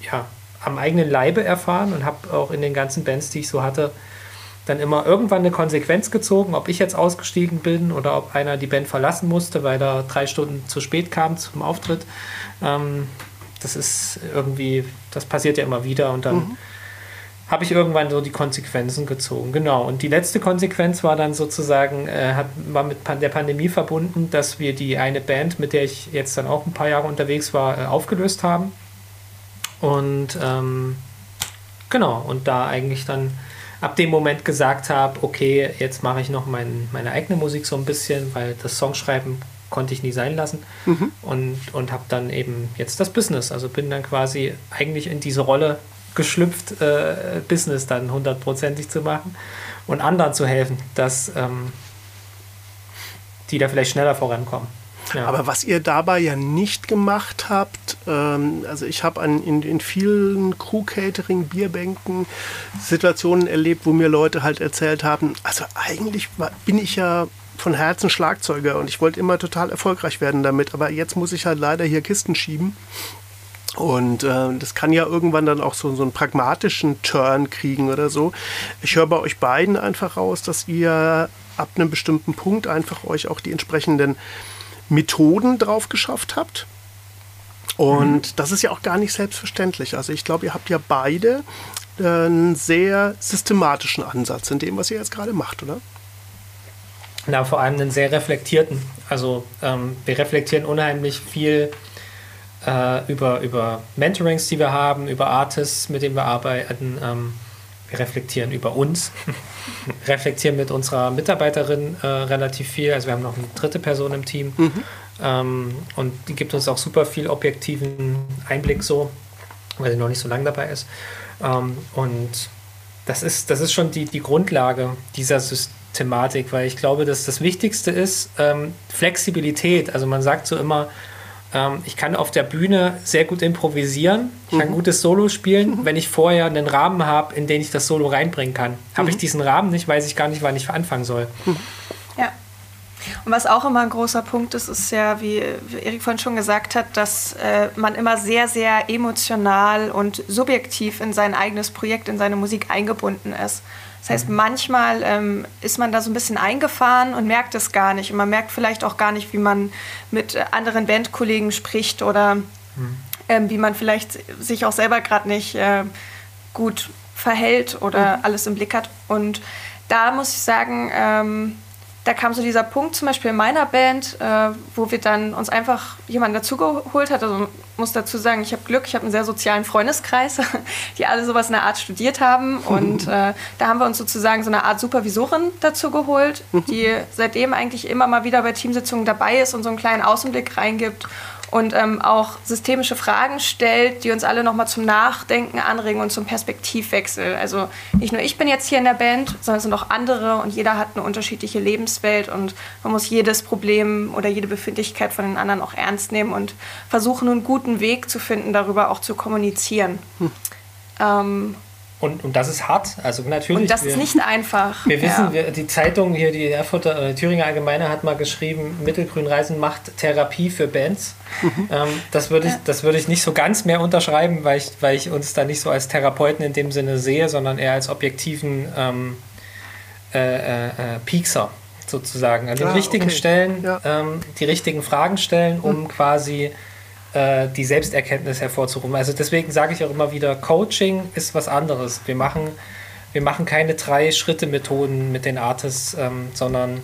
ja, am eigenen Leibe erfahren und habe auch in den ganzen Bands, die ich so hatte, dann immer irgendwann eine Konsequenz gezogen, ob ich jetzt ausgestiegen bin oder ob einer die Band verlassen musste, weil er drei Stunden zu spät kam zum Auftritt. Ähm, das ist irgendwie, das passiert ja immer wieder und dann mhm. Habe ich irgendwann so die Konsequenzen gezogen. Genau. Und die letzte Konsequenz war dann sozusagen, äh, hat, war mit der Pandemie verbunden, dass wir die eine Band, mit der ich jetzt dann auch ein paar Jahre unterwegs war, äh, aufgelöst haben. Und ähm, genau, und da eigentlich dann ab dem Moment gesagt habe, okay, jetzt mache ich noch mein, meine eigene Musik so ein bisschen, weil das Songschreiben konnte ich nie sein lassen mhm. und, und habe dann eben jetzt das Business. Also bin dann quasi eigentlich in diese Rolle geschlüpft, äh, Business dann hundertprozentig zu machen und anderen zu helfen, dass ähm, die da vielleicht schneller vorankommen. Ja. Aber was ihr dabei ja nicht gemacht habt, ähm, also ich habe in, in vielen Crew-Catering, Bierbänken Situationen erlebt, wo mir Leute halt erzählt haben, also eigentlich bin ich ja von Herzen Schlagzeuger und ich wollte immer total erfolgreich werden damit, aber jetzt muss ich halt leider hier Kisten schieben. Und äh, das kann ja irgendwann dann auch so, so einen pragmatischen Turn kriegen oder so. Ich höre bei euch beiden einfach raus, dass ihr ab einem bestimmten Punkt einfach euch auch die entsprechenden Methoden drauf geschafft habt. Und mhm. das ist ja auch gar nicht selbstverständlich. Also ich glaube, ihr habt ja beide äh, einen sehr systematischen Ansatz in dem, was ihr jetzt gerade macht, oder? Na, vor allem einen sehr reflektierten. Also ähm, wir reflektieren unheimlich viel äh, über, über Mentorings, die wir haben, über Artists, mit denen wir arbeiten. Ähm, wir reflektieren über uns, reflektieren mit unserer Mitarbeiterin äh, relativ viel. Also wir haben noch eine dritte Person im Team mhm. ähm, und die gibt uns auch super viel objektiven Einblick so, weil sie noch nicht so lange dabei ist. Ähm, und das ist, das ist schon die, die Grundlage dieser Systematik, weil ich glaube, dass das Wichtigste ist ähm, Flexibilität. Also man sagt so immer, ähm, ich kann auf der Bühne sehr gut improvisieren. Ich kann mhm. gutes Solo spielen, mhm. wenn ich vorher einen Rahmen habe, in den ich das Solo reinbringen kann. Habe mhm. ich diesen Rahmen nicht, weiß ich gar nicht, wann ich anfangen soll. Mhm. Ja. Und was auch immer ein großer Punkt ist, ist ja, wie Erik vorhin schon gesagt hat, dass äh, man immer sehr, sehr emotional und subjektiv in sein eigenes Projekt, in seine Musik eingebunden ist. Das heißt, manchmal ähm, ist man da so ein bisschen eingefahren und merkt es gar nicht. Und man merkt vielleicht auch gar nicht, wie man mit anderen Bandkollegen spricht oder mhm. ähm, wie man vielleicht sich auch selber gerade nicht äh, gut verhält oder mhm. alles im Blick hat. Und da muss ich sagen, ähm, da kam so dieser Punkt zum Beispiel in meiner Band, äh, wo wir dann uns einfach jemanden dazugeholt hat. Also muss dazu sagen, ich habe Glück, ich habe einen sehr sozialen Freundeskreis, die alle sowas in der Art studiert haben. Und äh, da haben wir uns sozusagen so eine Art Supervisorin dazu geholt, die seitdem eigentlich immer mal wieder bei Teamsitzungen dabei ist und so einen kleinen Außenblick reingibt und ähm, auch systemische Fragen stellt, die uns alle nochmal zum Nachdenken anregen und zum Perspektivwechsel. Also nicht nur ich bin jetzt hier in der Band, sondern es sind auch andere und jeder hat eine unterschiedliche Lebenswelt und man muss jedes Problem oder jede Befindlichkeit von den anderen auch ernst nehmen und versuchen, einen guten Weg zu finden, darüber auch zu kommunizieren. Hm. Ähm, und, und das ist hart. Also natürlich. Und das wir, ist nicht einfach. Wir wissen, ja. wir, die Zeitung hier, die Erfurter äh, Thüringer Allgemeine hat mal geschrieben, Mittelgrün Reisen macht Therapie für Bands. Mhm. Ähm, das würde ich, ja. würd ich nicht so ganz mehr unterschreiben, weil ich, weil ich uns da nicht so als Therapeuten in dem Sinne sehe, sondern eher als objektiven ähm, äh, äh, äh Piekser sozusagen. An den ah, richtigen okay. Stellen ja. ähm, die richtigen Fragen stellen, um mhm. quasi äh, die Selbsterkenntnis hervorzurufen. Also deswegen sage ich auch immer wieder, Coaching ist was anderes. Wir machen, wir machen keine Drei-Schritte-Methoden mit den Artists, ähm, sondern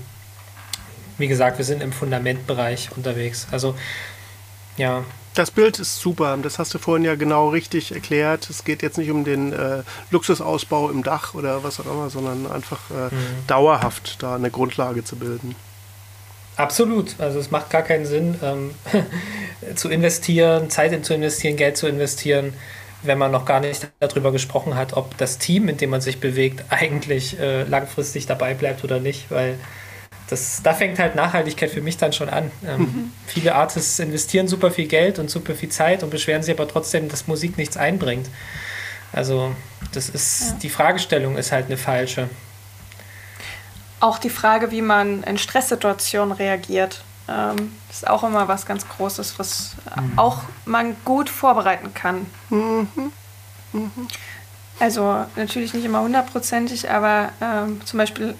wie gesagt, wir sind im Fundamentbereich unterwegs. Also ja. Das Bild ist super, das hast du vorhin ja genau richtig erklärt. Es geht jetzt nicht um den äh, Luxusausbau im Dach oder was auch immer, sondern einfach äh, mhm. dauerhaft da eine Grundlage zu bilden. Absolut. Also es macht gar keinen Sinn, ähm, zu investieren, Zeit zu investieren, Geld zu investieren, wenn man noch gar nicht darüber gesprochen hat, ob das Team, in dem man sich bewegt, eigentlich äh, langfristig dabei bleibt oder nicht, weil das, da fängt halt Nachhaltigkeit für mich dann schon an. Ähm, mhm. Viele Artists investieren super viel Geld und super viel Zeit und beschweren sich aber trotzdem, dass Musik nichts einbringt. Also das ist, ja. die Fragestellung ist halt eine falsche auch die Frage, wie man in Stresssituationen reagiert, ähm, ist auch immer was ganz Großes, was mhm. auch man gut vorbereiten kann. Mhm. Mhm. Also natürlich nicht immer hundertprozentig, aber ähm, zum Beispiel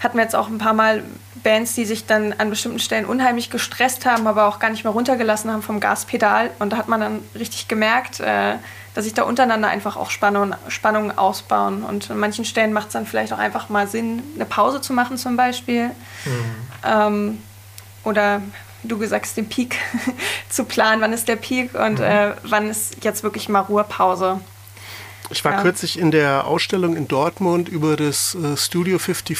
hatten wir jetzt auch ein paar Mal Bands, die sich dann an bestimmten Stellen unheimlich gestresst haben, aber auch gar nicht mehr runtergelassen haben vom Gaspedal. Und da hat man dann richtig gemerkt, äh, dass sich da untereinander einfach auch Spannungen, Spannungen ausbauen. Und an manchen Stellen macht es dann vielleicht auch einfach mal Sinn, eine Pause zu machen zum Beispiel. Mhm. Ähm, oder wie du gesagt hast, den Peak zu planen, wann ist der Peak und mhm. äh, wann ist jetzt wirklich mal Ruhepause. Ich war ja. kürzlich in der Ausstellung in Dortmund über das äh, Studio 54,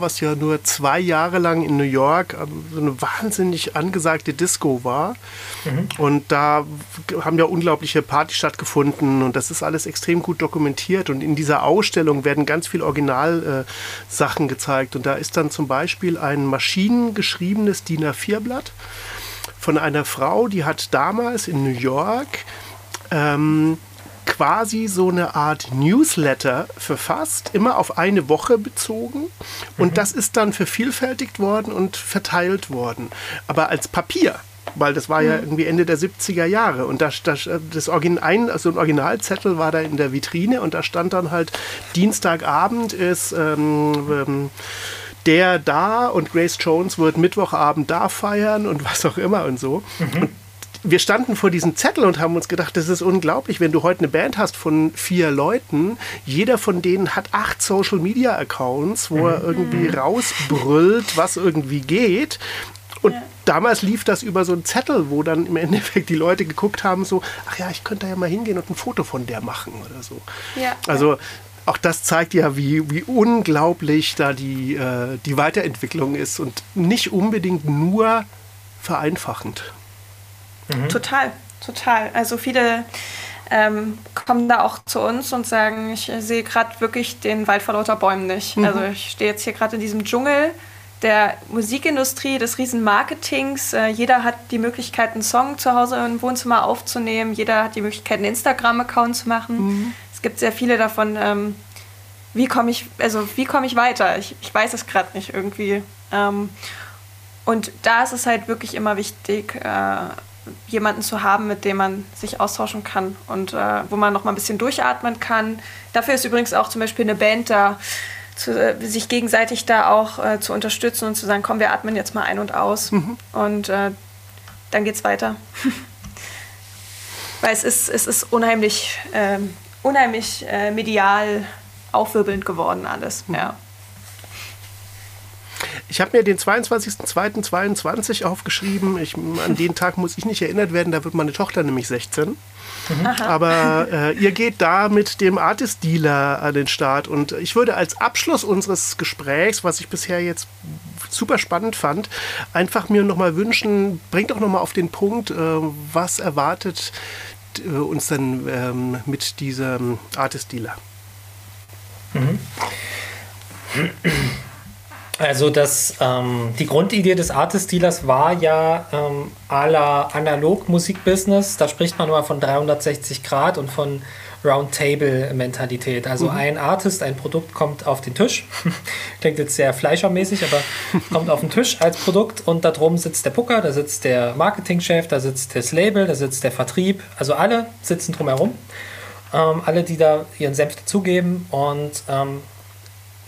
was ja nur zwei Jahre lang in New York ähm, so eine wahnsinnig angesagte Disco war. Mhm. Und da haben ja unglaubliche Partys stattgefunden und das ist alles extrem gut dokumentiert. Und in dieser Ausstellung werden ganz viele Originalsachen äh, gezeigt. Und da ist dann zum Beispiel ein maschinengeschriebenes DIN A4-Blatt von einer Frau, die hat damals in New York ähm, quasi so eine Art Newsletter verfasst, immer auf eine Woche bezogen. Und mhm. das ist dann vervielfältigt worden und verteilt worden. Aber als Papier weil das war ja mhm. irgendwie Ende der 70er Jahre und das, das, das Origin, ein, also ein Originalzettel war da in der Vitrine und da stand dann halt Dienstagabend ist ähm, ähm, der da und Grace Jones wird Mittwochabend da feiern und was auch immer und so. Mhm. Und wir standen vor diesem Zettel und haben uns gedacht, das ist unglaublich, wenn du heute eine Band hast von vier Leuten, jeder von denen hat acht Social Media Accounts, wo er mhm. irgendwie rausbrüllt, was irgendwie geht. Und ja. damals lief das über so einen Zettel, wo dann im Endeffekt die Leute geguckt haben, so, ach ja, ich könnte da ja mal hingehen und ein Foto von der machen oder so. Ja. Also auch das zeigt ja, wie, wie unglaublich da die, äh, die Weiterentwicklung ist und nicht unbedingt nur vereinfachend. Mhm. Total, total. Also viele ähm, kommen da auch zu uns und sagen, ich sehe gerade wirklich den Wald vor lauter Bäumen nicht. Mhm. Also ich stehe jetzt hier gerade in diesem Dschungel der Musikindustrie, des Riesenmarketings. Äh, jeder hat die Möglichkeit, einen Song zu Hause im Wohnzimmer aufzunehmen. Jeder hat die Möglichkeit, einen Instagram-Account zu machen. Mhm. Es gibt sehr viele davon. Ähm, wie komme ich, also wie komme ich weiter? Ich, ich weiß es gerade nicht irgendwie. Ähm, und da ist es halt wirklich immer wichtig, äh, jemanden zu haben, mit dem man sich austauschen kann und äh, wo man noch mal ein bisschen durchatmen kann. Dafür ist übrigens auch zum Beispiel eine Band da, zu, äh, sich gegenseitig da auch äh, zu unterstützen und zu sagen, komm, wir atmen jetzt mal ein und aus mhm. und äh, dann geht's weiter. Weil es ist, es ist unheimlich, ähm, unheimlich äh, medial aufwirbelnd geworden alles. Mhm. Ja. Ich habe mir den 22.02.22 aufgeschrieben. Ich, an den Tag muss ich nicht erinnert werden, da wird meine Tochter nämlich 16. Mhm. Aber äh, ihr geht da mit dem Artist Dealer an den Start. Und ich würde als Abschluss unseres Gesprächs, was ich bisher jetzt super spannend fand, einfach mir nochmal wünschen, bringt doch nochmal auf den Punkt, äh, was erwartet äh, uns dann ähm, mit diesem Artist Dealer? Mhm. Also das, ähm, die Grundidee des Artist-Dealers war ja ähm, aller Analog-Musikbusiness. Da spricht man immer von 360 Grad und von Roundtable-Mentalität. Also mhm. ein Artist, ein Produkt kommt auf den Tisch. Klingt jetzt sehr fleischermäßig, aber kommt auf den Tisch als Produkt und da drum sitzt der Booker, da sitzt der Marketingchef, da sitzt das Label, da sitzt der Vertrieb. Also alle sitzen drumherum. Ähm, alle, die da ihren Senf dazugeben und ähm,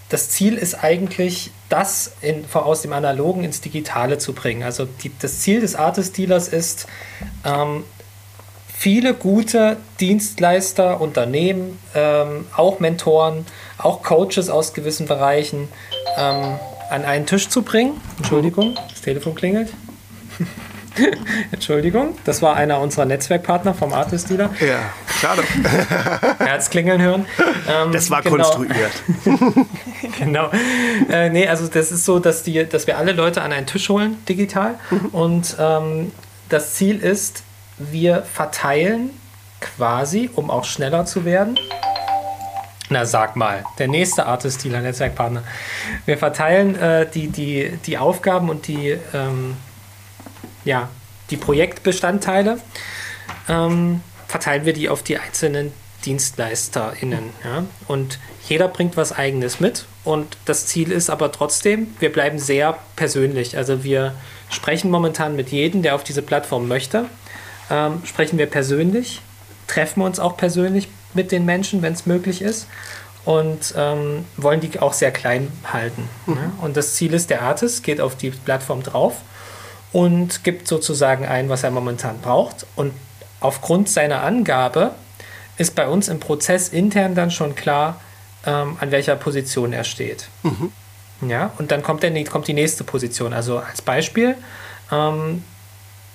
das Ziel ist eigentlich, das in, aus dem Analogen ins Digitale zu bringen. Also die, das Ziel des Artist Dealers ist, ähm, viele gute Dienstleister, Unternehmen, ähm, auch Mentoren, auch Coaches aus gewissen Bereichen ähm, an einen Tisch zu bringen. Entschuldigung, das Telefon klingelt. Entschuldigung, das war einer unserer Netzwerkpartner vom Artist Dealer. Ja, schade. Herz klingeln hören. Ähm, das war genau. konstruiert. genau. Äh, nee, also das ist so, dass, die, dass wir alle Leute an einen Tisch holen, digital. Mhm. Und ähm, das Ziel ist, wir verteilen quasi, um auch schneller zu werden. Na, sag mal, der nächste Artist Dealer Netzwerkpartner. Wir verteilen äh, die, die, die Aufgaben und die ähm, ja, die Projektbestandteile, ähm, verteilen wir die auf die einzelnen DienstleisterInnen. Ja? Und jeder bringt was Eigenes mit. Und das Ziel ist aber trotzdem, wir bleiben sehr persönlich. Also wir sprechen momentan mit jedem, der auf diese Plattform möchte. Ähm, sprechen wir persönlich, treffen uns auch persönlich mit den Menschen, wenn es möglich ist. Und ähm, wollen die auch sehr klein halten. Mhm. Ja? Und das Ziel ist, der Artist geht auf die Plattform drauf und gibt sozusagen ein, was er momentan braucht. Und aufgrund seiner Angabe ist bei uns im Prozess intern dann schon klar, ähm, an welcher Position er steht. Mhm. Ja, und dann kommt, der, kommt die nächste Position. Also als Beispiel, ähm,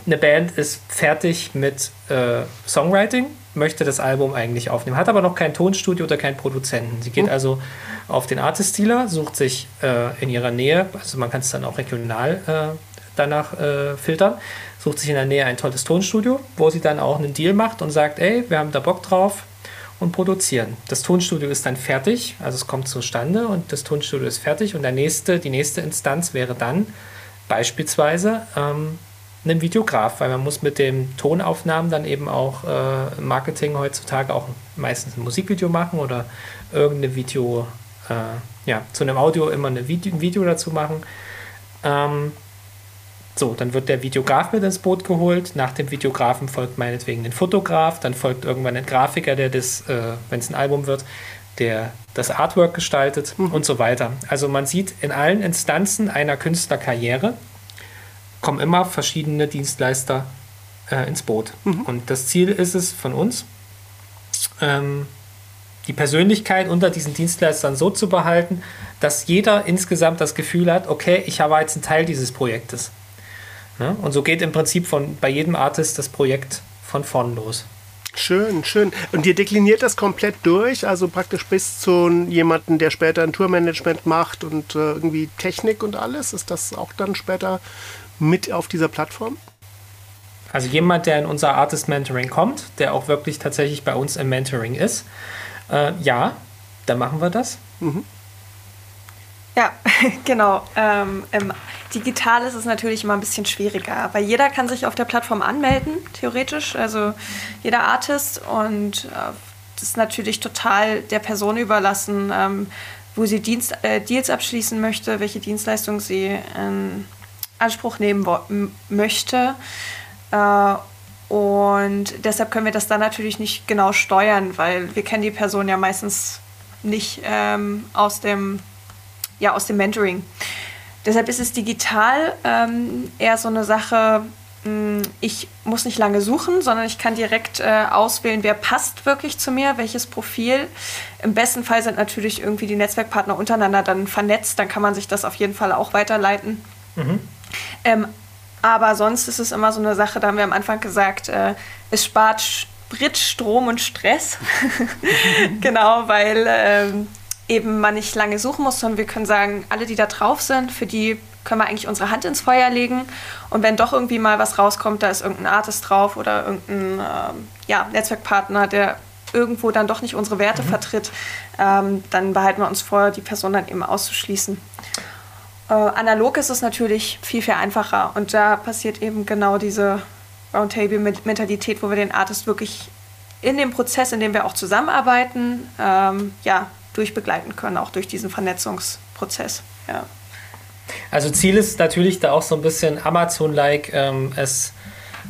eine Band ist fertig mit äh, Songwriting, möchte das Album eigentlich aufnehmen, hat aber noch kein Tonstudio oder keinen Produzenten. Sie geht mhm. also auf den Artist-Dealer, sucht sich äh, in ihrer Nähe, also man kann es dann auch regional äh, danach äh, filtern, sucht sich in der Nähe ein tolles Tonstudio, wo sie dann auch einen Deal macht und sagt, ey, wir haben da Bock drauf und produzieren. Das Tonstudio ist dann fertig, also es kommt zustande und das Tonstudio ist fertig und der nächste, die nächste Instanz wäre dann beispielsweise ähm, ein Videograf, weil man muss mit den Tonaufnahmen dann eben auch äh, Marketing heutzutage auch meistens ein Musikvideo machen oder irgendeine Video, äh, ja, zu einem Audio immer eine Video, ein Video dazu machen. Ähm, so, dann wird der Videograf mit ins Boot geholt. Nach dem Videografen folgt meinetwegen ein Fotograf. Dann folgt irgendwann ein Grafiker, der das, äh, wenn es ein Album wird, der das Artwork gestaltet mhm. und so weiter. Also man sieht in allen Instanzen einer Künstlerkarriere kommen immer verschiedene Dienstleister äh, ins Boot. Mhm. Und das Ziel ist es von uns, ähm, die Persönlichkeit unter diesen Dienstleistern so zu behalten, dass jeder insgesamt das Gefühl hat, okay, ich habe jetzt ein Teil dieses Projektes. Ne? Und so geht im Prinzip von, bei jedem Artist das Projekt von vorn los. Schön, schön. Und ihr dekliniert das komplett durch, also praktisch bis zu jemanden, der später ein Tourmanagement macht und äh, irgendwie Technik und alles. Ist das auch dann später mit auf dieser Plattform? Also jemand, der in unser Artist Mentoring kommt, der auch wirklich tatsächlich bei uns im Mentoring ist, äh, ja, dann machen wir das. Mhm. Ja, genau. Ähm, digital ist es natürlich immer ein bisschen schwieriger, weil jeder kann sich auf der Plattform anmelden, theoretisch, also jeder Artist und äh, das ist natürlich total der Person überlassen, ähm, wo sie Dienst, äh, Deals abschließen möchte, welche Dienstleistung sie in Anspruch nehmen möchte. Äh, und deshalb können wir das dann natürlich nicht genau steuern, weil wir kennen die Person ja meistens nicht ähm, aus dem ja, aus dem Mentoring. Deshalb ist es digital ähm, eher so eine Sache, mh, hm, ich muss nicht lange suchen, sondern ich kann direkt äh, auswählen, wer passt wirklich zu mir, welches Profil. Im besten Fall sind natürlich irgendwie die Netzwerkpartner untereinander dann vernetzt, dann kann man sich das auf jeden Fall auch weiterleiten. Mhm. Ähm, aber sonst ist es immer so eine Sache, da haben wir am Anfang gesagt, äh, es spart Sprit, Strom und Stress. genau, weil ähm, eben man nicht lange suchen muss, sondern wir können sagen, alle, die da drauf sind, für die können wir eigentlich unsere Hand ins Feuer legen. Und wenn doch irgendwie mal was rauskommt, da ist irgendein Artist drauf oder irgendein ähm, ja, Netzwerkpartner, der irgendwo dann doch nicht unsere Werte mhm. vertritt, ähm, dann behalten wir uns vor, die Person dann eben auszuschließen. Äh, analog ist es natürlich viel, viel einfacher und da passiert eben genau diese Roundtable-Mentalität, wo wir den Artist wirklich in dem Prozess, in dem wir auch zusammenarbeiten, ähm, ja, durchbegleiten können, auch durch diesen Vernetzungsprozess. Ja. Also Ziel ist natürlich da auch so ein bisschen Amazon-like, ähm, es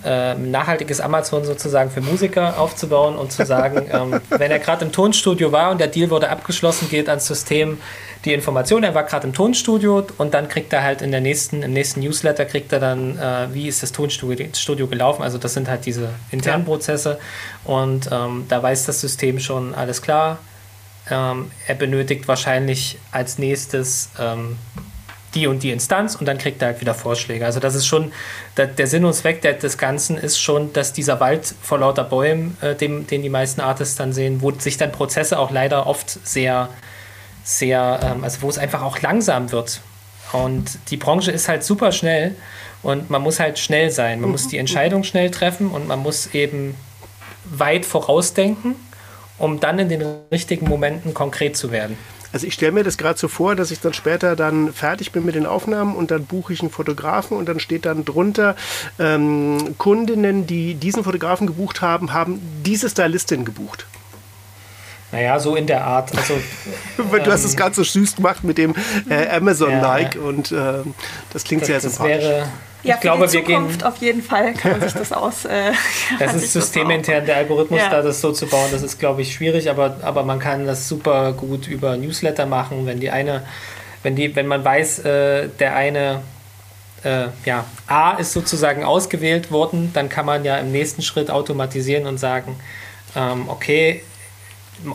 äh, nachhaltiges Amazon sozusagen für Musiker aufzubauen und zu sagen, ähm, wenn er gerade im Tonstudio war und der Deal wurde abgeschlossen, geht ans System die Information, er war gerade im Tonstudio und dann kriegt er halt in der nächsten, im nächsten Newsletter kriegt er dann, äh, wie ist das Tonstudio Studio gelaufen. Also das sind halt diese internen. Prozesse und ähm, da weiß das System schon alles klar. Ähm, er benötigt wahrscheinlich als nächstes ähm, die und die Instanz und dann kriegt er halt wieder Vorschläge. Also das ist schon, der, der Sinn und Zweck des Ganzen ist schon, dass dieser Wald vor lauter Bäumen, äh, dem, den die meisten Artists dann sehen, wo sich dann Prozesse auch leider oft sehr, sehr, ähm, also wo es einfach auch langsam wird. Und die Branche ist halt super schnell und man muss halt schnell sein. Man muss die Entscheidung schnell treffen und man muss eben weit vorausdenken, um dann in den richtigen Momenten konkret zu werden. Also ich stelle mir das gerade so vor, dass ich dann später dann fertig bin mit den Aufnahmen und dann buche ich einen Fotografen und dann steht dann drunter, ähm, Kundinnen, die diesen Fotografen gebucht haben, haben diese Stylistin gebucht. Naja, so in der Art. Also, du ähm, hast es ganz so süß gemacht mit dem äh, Amazon-like ja, und äh, das klingt das, sehr sympathisch. Das wäre, ja, ich glaube, wir gehen. Auf jeden Fall kann man sich das aus. Äh, das ist systemintern der Algorithmus, ja. da das so zu bauen. Das ist, glaube ich, schwierig, aber, aber man kann das super gut über Newsletter machen, wenn die eine, wenn die, wenn man weiß, äh, der eine äh, ja, A ist sozusagen ausgewählt worden, dann kann man ja im nächsten Schritt automatisieren und sagen, ähm, okay,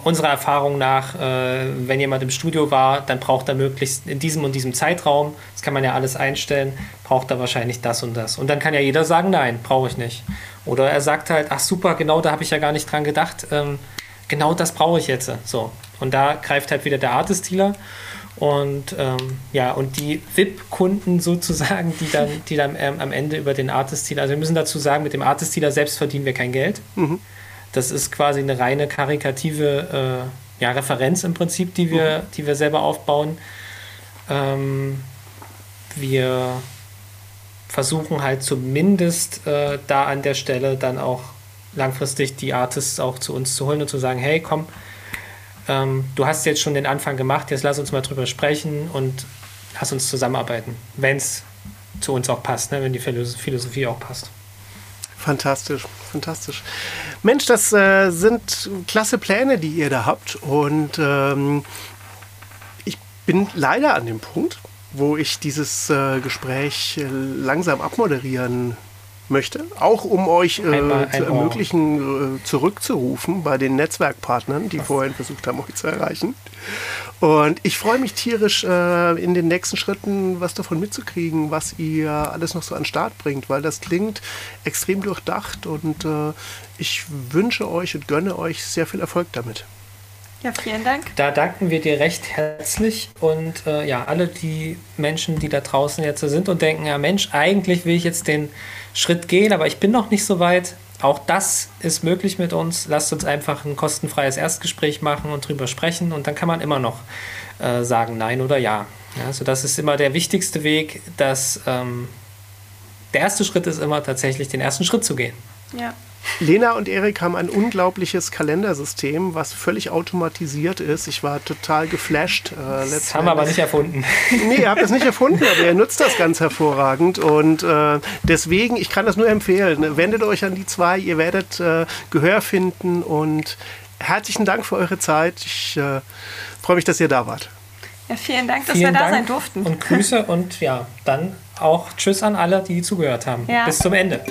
unserer Erfahrung nach, äh, wenn jemand im Studio war, dann braucht er möglichst in diesem und diesem Zeitraum, das kann man ja alles einstellen, braucht er wahrscheinlich das und das. Und dann kann ja jeder sagen, nein, brauche ich nicht. Oder er sagt halt, ach super, genau da habe ich ja gar nicht dran gedacht, ähm, genau das brauche ich jetzt. So. Und da greift halt wieder der Artist-Dealer. Und ähm, ja, und die VIP-Kunden sozusagen, die dann, die dann ähm, am Ende über den Artist-Dealer, also wir müssen dazu sagen, mit dem Artist-Dealer selbst verdienen wir kein Geld. Mhm. Das ist quasi eine reine karikative äh, ja, Referenz im Prinzip, die wir, mhm. die wir selber aufbauen. Ähm, wir versuchen halt zumindest äh, da an der Stelle dann auch langfristig die Artists auch zu uns zu holen und zu sagen, hey, komm, ähm, du hast jetzt schon den Anfang gemacht, jetzt lass uns mal drüber sprechen und lass uns zusammenarbeiten, wenn es zu uns auch passt, ne? wenn die Philosophie auch passt. Fantastisch, fantastisch. Mensch, das äh, sind klasse Pläne, die ihr da habt. Und ähm, ich bin leider an dem Punkt, wo ich dieses äh, Gespräch äh, langsam abmoderieren möchte, auch um euch äh, zu ermöglichen, äh, zurückzurufen bei den Netzwerkpartnern, die vorhin versucht haben, euch zu erreichen. Und ich freue mich tierisch, äh, in den nächsten Schritten was davon mitzukriegen, was ihr alles noch so an Start bringt, weil das klingt extrem durchdacht und äh, ich wünsche euch und gönne euch sehr viel Erfolg damit. Ja, vielen Dank. Da danken wir dir recht herzlich und äh, ja, alle die Menschen, die da draußen jetzt sind und denken, ja Mensch, eigentlich will ich jetzt den Schritt gehen, aber ich bin noch nicht so weit. Auch das ist möglich mit uns. Lasst uns einfach ein kostenfreies Erstgespräch machen und drüber sprechen und dann kann man immer noch äh, sagen Nein oder Ja. ja. Also das ist immer der wichtigste Weg, dass ähm, der erste Schritt ist immer tatsächlich den ersten Schritt zu gehen. Ja. Lena und Erik haben ein unglaubliches Kalendersystem, was völlig automatisiert ist. Ich war total geflasht. Äh, das haben wir aber nicht erfunden. Nee, ihr habt es nicht erfunden, aber ihr nutzt das ganz hervorragend. Und äh, deswegen, ich kann das nur empfehlen. Wendet euch an die zwei, ihr werdet äh, Gehör finden. Und herzlichen Dank für eure Zeit. Ich äh, freue mich, dass ihr da wart. Ja, vielen Dank, dass vielen wir da Dank sein durften. Und Grüße und ja, dann auch Tschüss an alle, die zugehört haben. Ja. Bis zum Ende.